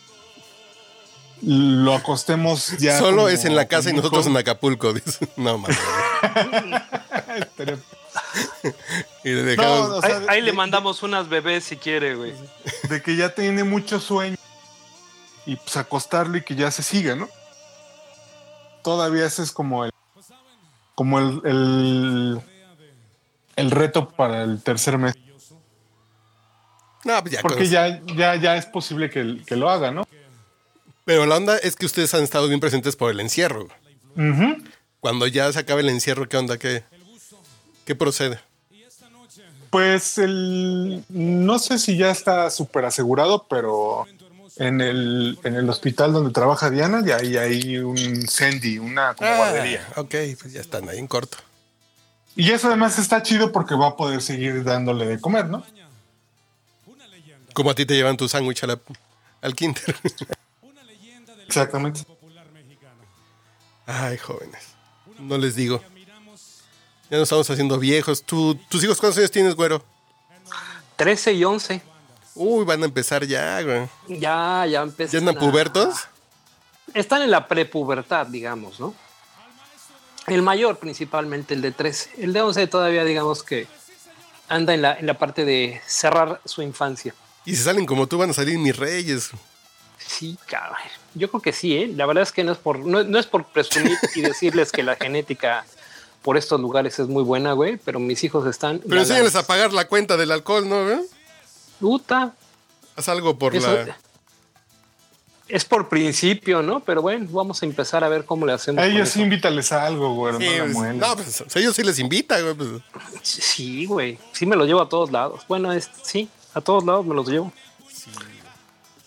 lo acostemos ya. Solo como- es en la casa y nosotros en Acapulco. dice. No, mames. Y le dejamos. No, o Ahí, sea, ahí de- le mandamos unas bebés si quiere, güey. de que ya tiene mucho sueño y pues acostarlo y que ya se siga, ¿no? Todavía ese es como el como el, el, el reto para el tercer mes. No, pues ya Porque ya, ya, ya es posible que, que lo haga, ¿no? Pero la onda es que ustedes han estado bien presentes por el encierro. Cuando ya se acabe el encierro, ¿qué onda? ¿Qué, qué procede? Pues el no sé si ya está súper asegurado, pero en el, en el hospital donde trabaja Diana, ya hay, hay un Sandy, una como guardería. Ah, ok, pues ya están ahí en corto. Y eso además está chido porque va a poder seguir dándole de comer, ¿no? Como a ti te llevan tu sándwich al kinder. Exactamente. Ay, jóvenes. No les digo. Ya nos estamos haciendo viejos. ¿Tú, ¿Tus hijos cuántos años tienes, güero? 13 y 11. Uy, van a empezar ya, güey. Ya, ya empiezan. ¿Ya a- pubertos? Están en la prepubertad, digamos, ¿no? El mayor, principalmente, el de 13. El de 11 todavía, digamos que anda en la, en la parte de cerrar su infancia. Y si salen como tú, van a salir mis reyes. Sí, cabrón. Yo creo que sí, ¿eh? La verdad es que no es por, no, no es por presumir y decirles que la genética por estos lugares es muy buena, güey, pero mis hijos están. Pero enséñales a pagar la cuenta del alcohol, ¿no? güey? Puta, Haz algo por eso la... es por principio, ¿no? Pero bueno, vamos a empezar a ver cómo le hacemos. A ellos sí invítales a algo, güey. Sí, no pues, no, pues, ellos sí les invita, güey. pues. Sí, güey. Sí me lo llevo a todos lados. Bueno, es, sí, a todos lados me los llevo.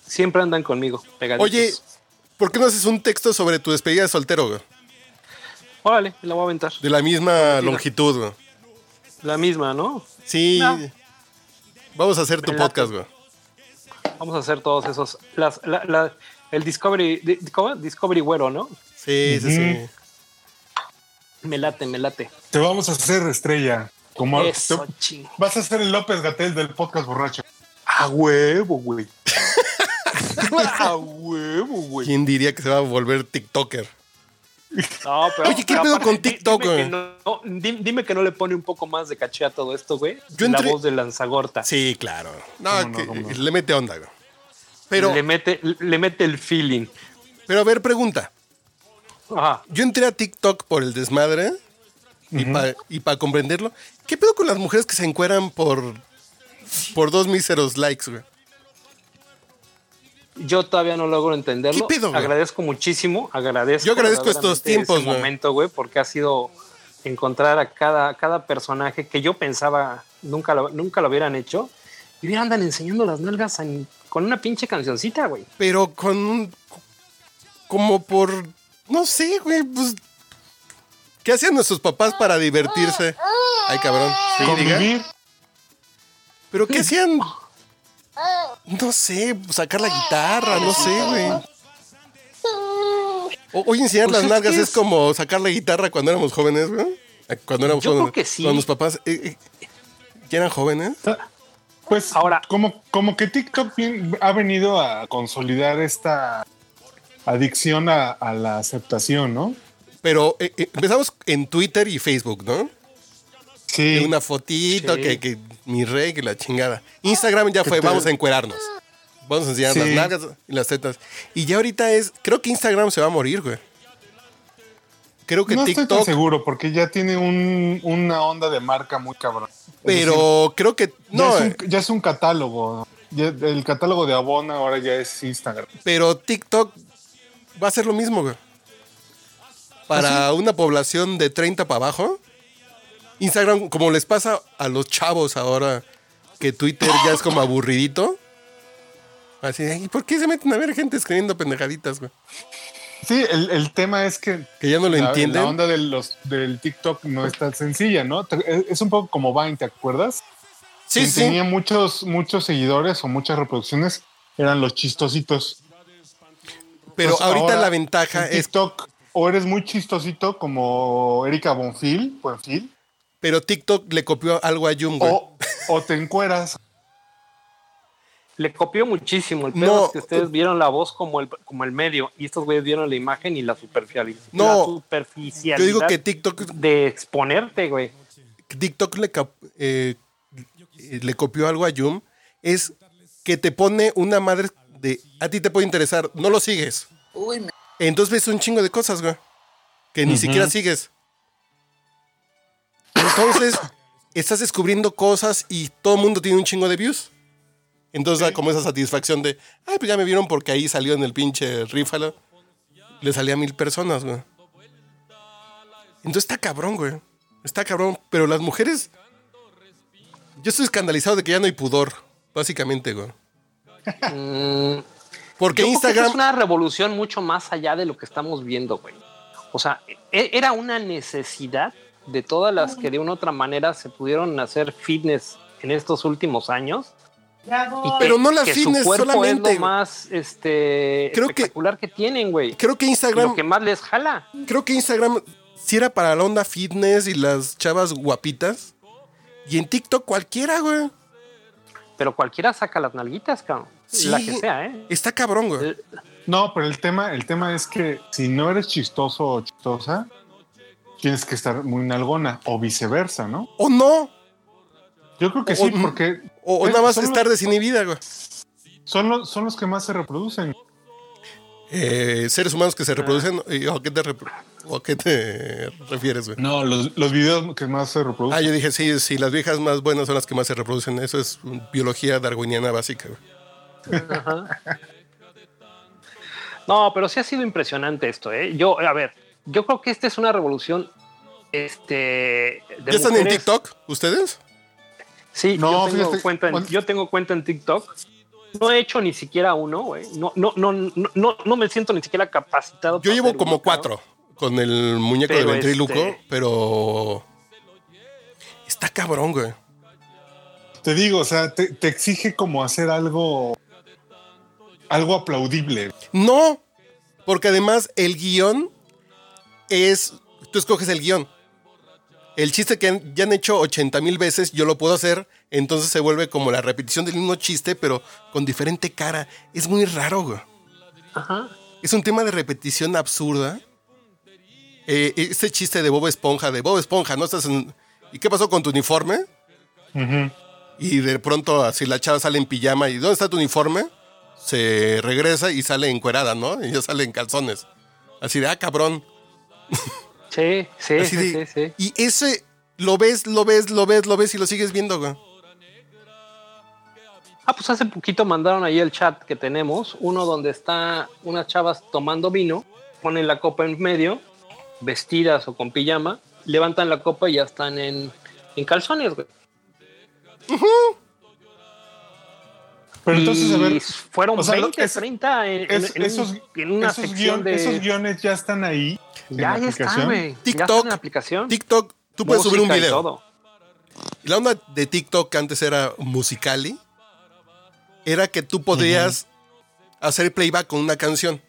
Siempre andan conmigo, pegaditos. Oye, ¿por qué no haces un texto sobre tu despedida de soltero, güey? Órale, me la voy a aventar. De la misma longitud, güey. La misma, ¿no? Sí. No. Vamos a hacer tu podcast, güey. Vamos a hacer todos esos. Las, la- la- el Discovery. di- ¿Cómo? Discovery Güero, ¿no? Sí, sí, sí. Me late, me late. Te vamos a hacer estrella. Como Eso, te- vas a ser el López Gatel del podcast borracho. A huevo, güey. a huevo, güey. ¿Quién diría que se va a volver TikToker? No, pero, Oye, ¿qué pero pedo aparte, con TikTok, dime que, güey? no, no, di- dime que no le pone un poco más de caché a todo esto, güey. Yo La entré- voz de Lanzagorta. Sí, claro. No, ¿Cómo no, que- le mete onda, güey. Pero, le, mete, le mete el feeling. pero a ver, pregunta. Ajá. Yo entré a TikTok por el desmadre y para comprenderlo. ¿Qué pedo con las mujeres que se encueran por, por dos míseros likes, güey? Yo todavía no logro entenderlo. ¿Qué pedo, güey? agradezco muchísimo, agradezco. Yo agradezco estos tiempos, güey. momento, güey, porque ha sido encontrar a cada, cada personaje que yo pensaba nunca lo, nunca lo hubieran hecho. Y hubieran andan enseñando las nalgas en- con una pinche cancioncita, güey. Pero con un. Como por. No sé, güey. Pues. ¿Qué hacían nuestros papás para divertirse? Ay, cabrón. Sí, diga. ¿Pero qué hacían? No sé, sacar la guitarra, no sé, güey. O- Hoy enseñar Pues las es nalgas que es es- como sacar la guitarra cuando éramos jóvenes, güey. Eh, Cuando éramos Yo creo jóvenes. que sí. Cuando los papás. eh, eh, ¿Ya eran jóvenes? Pues Ahora- como, como que TikTok ha venido a consolidar esta adicción a, a la aceptación, ¿no? Pero eh, empezamos en Twitter y Facebook, ¿no? Sí. una fotito, Sí. que, que mi rey, que la chingada. Instagram ya fue, vamos a encuerarnos. Vamos a enseñar Sí. las nalgas y las tetas. Y ya ahorita es, creo que Instagram se va a morir, güey. Creo que no estoy tan TikTok, seguro porque ya tiene un- una onda de marca muy cabrón. Pero creo que, no, ya, es un, ya es un catálogo. Ya- el catálogo de Avon ahora ya es Instagram. pero TikTok va a ser lo mismo, güey. Para una población de 30 para abajo, Instagram, como les pasa a los chavos ahora, que Twitter ya es como aburridito. Así, ¿y por qué se meten a ver gente escribiendo pendejaditas, güey? Sí, el, el tema es que Que ya no lo la, entienden. la onda de los, del TikTok no es tan sencilla, ¿no? Es un poco como Vine, ¿te acuerdas? Sí, Quien sí. tenía muchos, muchos seguidores o muchas reproducciones eran los chistositos. Pero Pues ahorita ahora la ventaja En es, TikTok o eres muy chistosito como Erika Bonfil, Buenfil, pero TikTok le copió algo a Jung, güey. o, o te encueras. Le copió muchísimo. El pedo No. es que ustedes vieron la voz como el, como el medio y estos güeyes vieron la imagen y la superficialidad. No, la superficialidad Yo digo que TikTok, de exponerte, güey. TikTok le, eh, le copió algo a Yum. Es que te pone una madre de a ti te puede interesar, no lo sigues. Entonces ves un chingo de cosas, güey. Que ni siquiera sigues. Entonces, estás descubriendo cosas y todo el mundo tiene un chingo de views. Entonces da como esa satisfacción de, ay, pues ya me vieron porque ahí salió en el pinche rífalo. Le salía a mil personas, güey. Entonces está cabrón, güey. Está cabrón. Pero las mujeres. Yo estoy escandalizado de que ya no hay pudor, básicamente, güey. Mm, Porque Yo creo que esta Instagram. es una revolución mucho más allá de lo que estamos viendo, güey. O sea, e- era una necesidad de todas las que de una u otra manera se pudieron hacer fitness en estos últimos años. Y que- Pero no las que fitness su cuerpo solamente, es lo más este, Creo que- espectacular que, tienen, güey. Creo que Y Instagram. Lo que más les jala. Creo que Instagram sí era para la onda fitness y las chavas guapitas. Y en TikTok cualquiera, güey. Pero cualquiera saca las nalguitas, cabrón. Sí. La que sea, ¿eh? Está cabrón, güey. Eh, No, pero el tema, el tema es que si no eres chistoso o chistosa, tienes que estar muy nalgona o viceversa, ¿no? O no. Yo creo que O- sí, porque O, o Eh, nada más estar los- desinhibida, güey. son los, son los que más se reproducen. Eh, seres humanos que se reproducen. ¿y ¿O a qué te, repro- o a qué te refieres, güey? No, los, los videos que más se reproducen. Ah, yo dije, sí, sí, las viejas más buenas son las que más se reproducen. Eso es biología darwiniana básica, güey. No, pero sí ha sido impresionante esto, ¿eh? Yo, a ver, yo creo que esta es una revolución. Este. de ¿Ya están en. TikTok ustedes? Sí, No, yo, tengo fíjate, cuenta en, yo tengo cuenta en TikTok. No he hecho ni siquiera uno, güey. No, no, no, no, no, me siento ni siquiera capacitado. Yo llevo como uno, cuatro con el muñeco Pero de ventríloco, este- pero está cabrón, güey. Te digo, o sea, te, te exige como hacer algo, algo aplaudible. No, porque además el guion es, tú escoges el guion. El chiste que han- ya han hecho 80 mil veces, yo lo puedo hacer, entonces se vuelve como la repetición del mismo chiste, pero con diferente cara. Es muy raro, güey. Ajá. Es un tema de repetición absurda. Eh, este chiste de Bob Esponja, de Bob Esponja, ¿no estás en... ¿Y qué pasó con tu uniforme? Y de pronto así la chava sale en pijama y ¿dónde está tu uniforme? Se regresa y sale encuerada, ¿no? Y ya sale en calzones. Así de, ah, cabrón. Sí, sí, Así sí, de- sí, sí. Y ese lo ves, lo ves, lo ves, lo ves y lo sigues viendo, güey. Ah, pues hace poquito mandaron ahí el chat que tenemos, uno donde está unas chavas tomando vino, ponen la copa en medio, vestidas o con pijama, levantan la copa y ya están en, en calzones, güey. Pero entonces, a ver, fueron o sea, lo- 20, es- 30 en, es- en esos, en una esos, sección guion- de... esos guiones ya están ahí. ya, ya está, aplicación. güey. Ya está TikTok, en la aplicación. TikTok, tú puedes subir un Música y video. todo. La onda de TikTok, que antes era Musicali, era que tú podías hacer playback con una canción.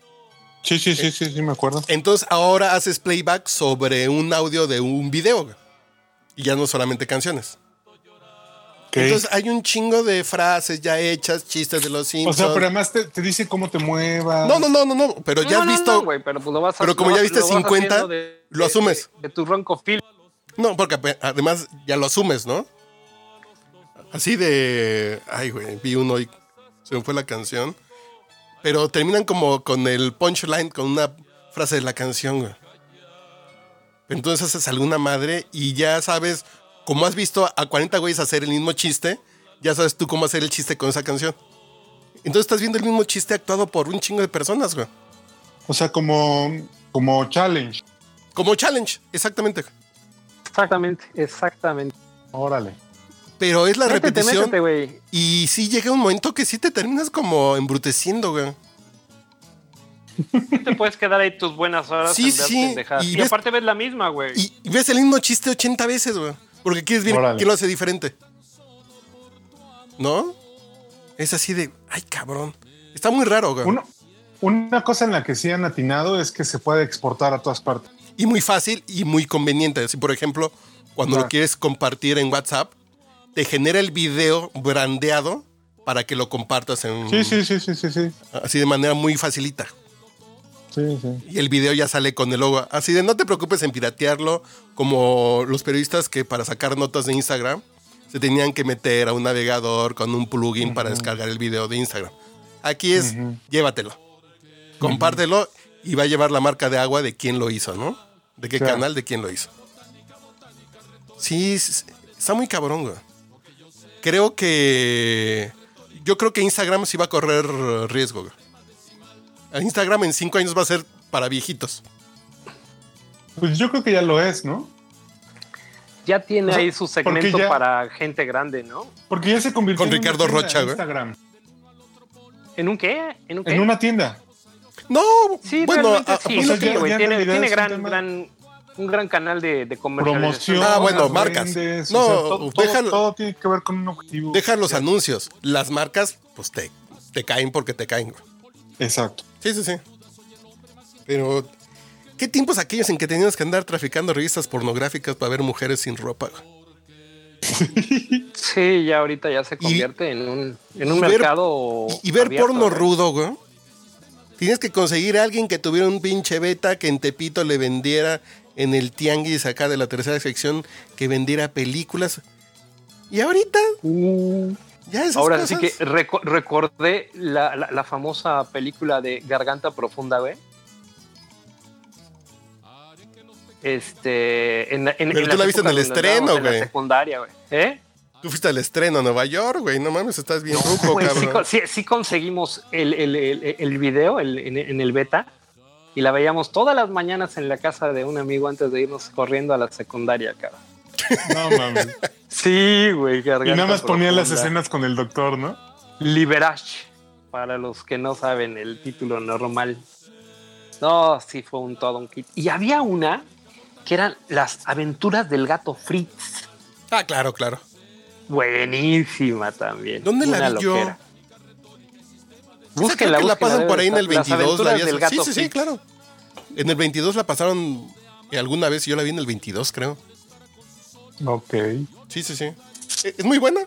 Sí, sí, sí, sí, sí, me acuerdo. Entonces ahora haces playback sobre un audio de un video. Y ya no solamente canciones. Entonces hay un chingo de frases ya hechas, chistes de los o Simpsons. sea, pero además te, te dice cómo te muevas. No, no, no, no, no. Pero ya No, has no, visto. no, güey, pero pues lo vas a- pero como lo ya viste lo vas 50, haciendo de- lo asumes. De, de tu ronco film. No, porque además ya lo asumes, ¿no? Así de. Ay, güey, vi uno y se me fue la canción. Pero terminan como con el punchline, con una frase de la canción, güey. Pero entonces haces alguna madre y ya sabes, como has visto a 40 güeyes hacer el mismo chiste, ya sabes tú cómo hacer el chiste con esa canción. Entonces estás viendo el mismo chiste actuado por un chingo de personas, güey. O sea, como, como challenge. Como challenge, exactamente. Exactamente, exactamente. Órale. Pero es la Métete, repetición. métete, güey. Y sí llega un momento que sí te terminas como embruteciendo, güey. Te puedes quedar ahí tus buenas horas Sí, sí, y Y, ves- aparte ves la misma, güey. Y, y ves el mismo chiste 80 veces, güey. Porque quieres ver Órale. quién lo hace diferente. ¿No? Es así de, ay, cabrón. Está muy raro, güey. Uno- una cosa en la que sí han atinado es que se puede exportar a todas partes. Y muy fácil y muy conveniente. Así, por ejemplo, cuando lo quieres compartir en WhatsApp, te genera el video brandeado para que lo compartas en Sí, sí, sí, sí, sí, sí. así de manera muy facilita. Sí, sí. Y el video ya sale con el logo. Así de no te preocupes en piratearlo, como los periodistas que para sacar notas de Instagram se tenían que meter a un navegador con un plugin para descargar el video de Instagram. Aquí es, llévatelo, compártelo y va a llevar la marca de agua de quién lo hizo, ¿no? De qué Claro. canal, de quién lo hizo. Sí, está muy cabrón, güey. Creo que. Yo creo que Instagram sí va a correr riesgo, güey. Instagram en cinco años va a ser para viejitos. Pues yo creo que ya lo es, ¿no? Ya tiene O sea, ahí su segmento ya- para gente grande, ¿no? Porque ya se convirtió Con en Ricardo Rocha, güey. Instagram. ¿En un qué? ¿En un qué? En una tienda. No, Sí, bueno, a- sí, güey. en Tiene, gran, un gran canal de, de comercialización. Promoción. Ah, bueno, marcas. vendes, No, o sea, todo, tiene que ver con un objetivo. deja los anuncios. Las marcas, pues te, te caen porque te caen. güey. Exacto. Sí, sí, sí. Pero, ¿qué tiempos aquellos en que teníamos que andar traficando revistas pornográficas para ver mujeres sin ropa? güey? Sí, ya ahorita ya se convierte en un, en un y ver- mercado. Y, y ver abierto, porno ¿no? rudo, güey. Tienes que conseguir a alguien que tuviera un pinche beta que en Tepito le vendiera en el tianguis acá de la tercera sección, que vendiera películas. Y ahorita, ya esas Ahora cosas. sí que reco- recordé la, la- la famosa película de Garganta Profunda, güey. Este. En, en- en Pero tú la viste en el estreno, andábamos en güey. la secundaria, güey. ¿Eh? Tú fuiste al estreno a Nueva York, güey. No mames, estás bien ruco, Güey, cabrón. sí- sí conseguimos el, el- el- el video el- en, en el beta y la veíamos todas las mañanas en la casa de un amigo antes de irnos corriendo a la secundaria, cabrón. No mames. Sí, güey. y nada más ponía las escenas con el doctor, ¿no? Liberage, para los que no saben el título normal. No, sí fue un todo un kit. Y había una que eran las aventuras del gato Fritz. Ah, claro, claro. Buenísima también. ¿Dónde la vi yo? Búsquenla, la pasan por ahí en el estar. Las 22. La aventuras vi del hace- gato sí, sí, sí, claro. En el 22 la pasaron eh, alguna vez. Yo la vi en el 22, creo. Ok. Sí, sí, sí. Eh, Es muy buena.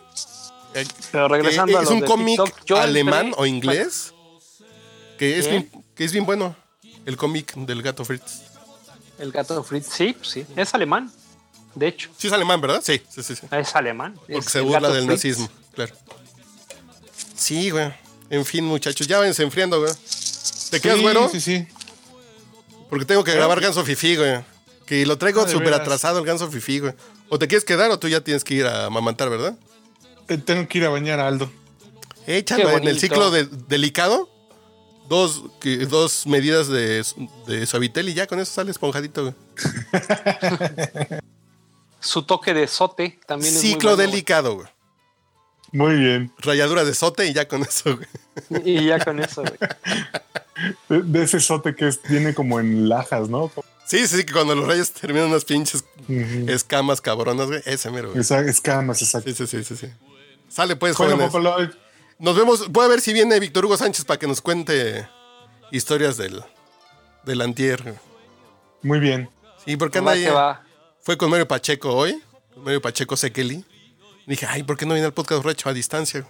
Eh, Pero regresando eh, a es un cómic alemán entré- o inglés que es, bien, que es bien bueno. El cómic del gato Fritz. El gato Fritz, sí, pues sí. Es alemán. De hecho, Sí es alemán, ¿verdad? Sí, sí, sí. sí. es alemán. Porque Es se burla del Fritz. nazismo, claro. Sí, güey. En fin, muchachos, ya váyanse enfriando, güey. ¿Te quedas, sí, güero? Sí, sí. Porque tengo que grabar Ganso Fifi, güey. Que lo traigo Ah, súper atrasado el Ganso Fifi, güey. O te quieres quedar o tú ya tienes que ir a mamantar, ¿verdad? Eh, Tengo que ir a bañar a Aldo. Échalo en el ciclo de- delicado. Dos, que- dos medidas de, de suavitel y ya con eso sale esponjadito, güey. Su toque de sote también es muy Ciclo bueno, delicado, güey. Muy bien. Ralladura de sote y ya con eso, güey. Y ya con eso, güey. De, de ese sote que es- viene como en lajas, ¿no? Sí, sí, sí, que cuando los rayos terminan unas pinches escamas cabronas, güey. Ese mero, güey. Esa- escamas, exacto. Sí, sí, sí, sí, sí. Sale pues, jóvenes. Nos vemos. Voy a ver si viene Víctor Hugo Sánchez para que nos cuente historias del, del antier. muy bien. Sí, porque anda Va ahí. Fue con Mario Pacheco hoy. Con Mario Pacheco Sekeli. Dije, ay, ¿por qué no viene al podcast Recho a distancia?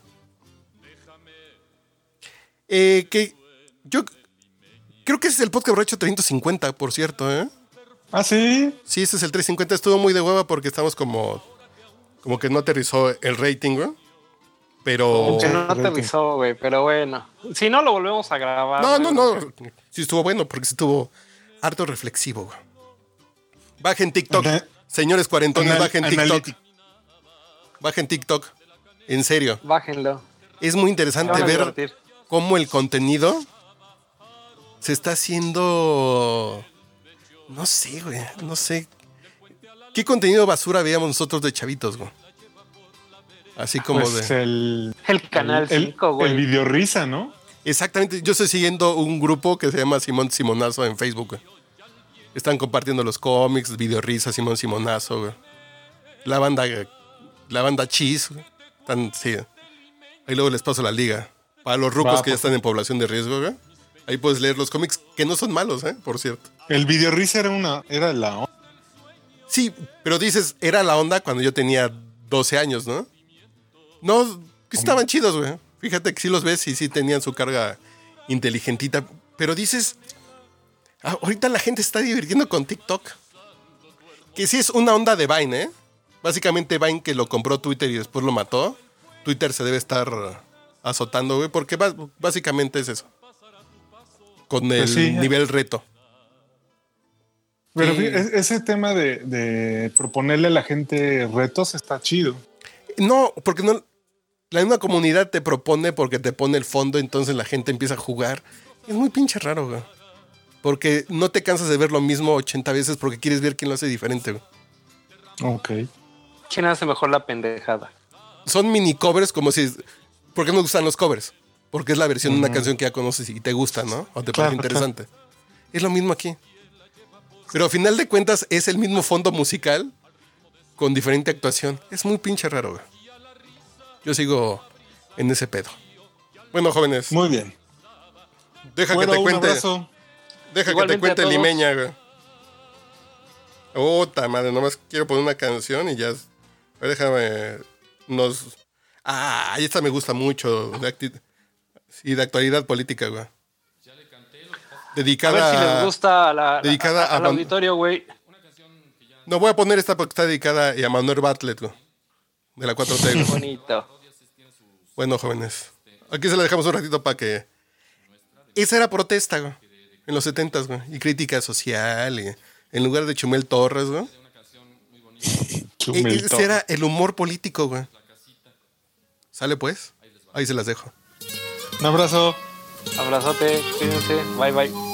Eh, que yo creo que ese es el podcast Recho 350, por cierto, ¿eh? Ah, sí. Sí, este es el 350. Estuvo muy de hueva porque estamos como. Como que no aterrizó el rating, güey. Pero. Que no aterrizó, güey, pero bueno. Si no, lo volvemos a grabar. No, no, no. Sí estuvo bueno porque sí estuvo harto reflexivo, güey. Bajen TikTok. Ana- Señores cuarentones, Anal- bajen TikTok. analítico. Bajen TikTok. En serio. Bájenlo. Es muy interesante ver divertir. cómo el contenido se está haciendo. No sé, güey. No sé. ¿Qué contenido basura veíamos nosotros de chavitos, güey? Así como Pues de. el, El canal el, 5, güey. el video risa, ¿no? Exactamente. Yo estoy siguiendo un grupo que se llama Simón Simonazo en Facebook, güey. Están compartiendo los cómics, video risa, Simón Simonazo, güey. La banda. La banda Cheese, güey. Están, sí. Ahí luego les paso la liga. Para los rucos Va, que ya por están en población de riesgo, güey. Ahí puedes leer los cómics, que no son malos, ¿eh? Por cierto. El video era una, era la onda. Sí, pero dices, era la onda cuando yo tenía 12 años, ¿no? No, estaban chidos, güey. Fíjate que sí los ves y sí tenían su carga inteligentita. Pero dices, ah, ahorita la gente está divirtiendo con TikTok. Que sí es una onda de Vine, ¿eh? Básicamente Vine que lo compró Twitter y después lo mató. Twitter se debe estar azotando, güey, porque básicamente es eso. Con el Pues sí. nivel reto. Pero ese tema de, de proponerle a la gente retos está chido. No, porque no. La misma comunidad te propone porque te pone el fondo, entonces la gente empieza a jugar. Es muy pinche raro, güey. Porque no te cansas de ver lo mismo 80 veces porque quieres ver quién lo hace diferente, güey. Ok. ¿Quién hace mejor la pendejada? Son mini covers como si. ¿Por qué me gustan los covers? Porque es la versión de una canción que ya conoces y te gusta, ¿no? O te Claro, parece interesante. Es lo mismo aquí. Pero a final de cuentas es el mismo fondo musical con diferente actuación. Es muy pinche raro, güey. Yo sigo en ese pedo. Bueno, jóvenes, Muy bien. deja Bueno, que te un cuente. abrazo. Deja que te cuente. Limeña, güey. Puta madre, nomás quiero poner una canción y ya. A ver, déjame. Nos. Ah, esta me gusta mucho. De Sí, de actualidad política, güey. A Dedicada. ver si les gusta a la, dedicada a- al a- auditorio, güey. No, voy a poner esta porque está dedicada a Manuel Bartlett, güey. De la 4T. güey. Bonito. Bueno, jóvenes. Aquí se la dejamos un ratito para que. Esa era protesta, güey. En los 70 güey. Y crítica social. Y en lugar de Chumel Torres, güey. E- Chumilto. Ese era el humor político, güey. ¿Sale pues? Ahí se las dejo. Un abrazo. Abrazote, cuídense. Bye, bye.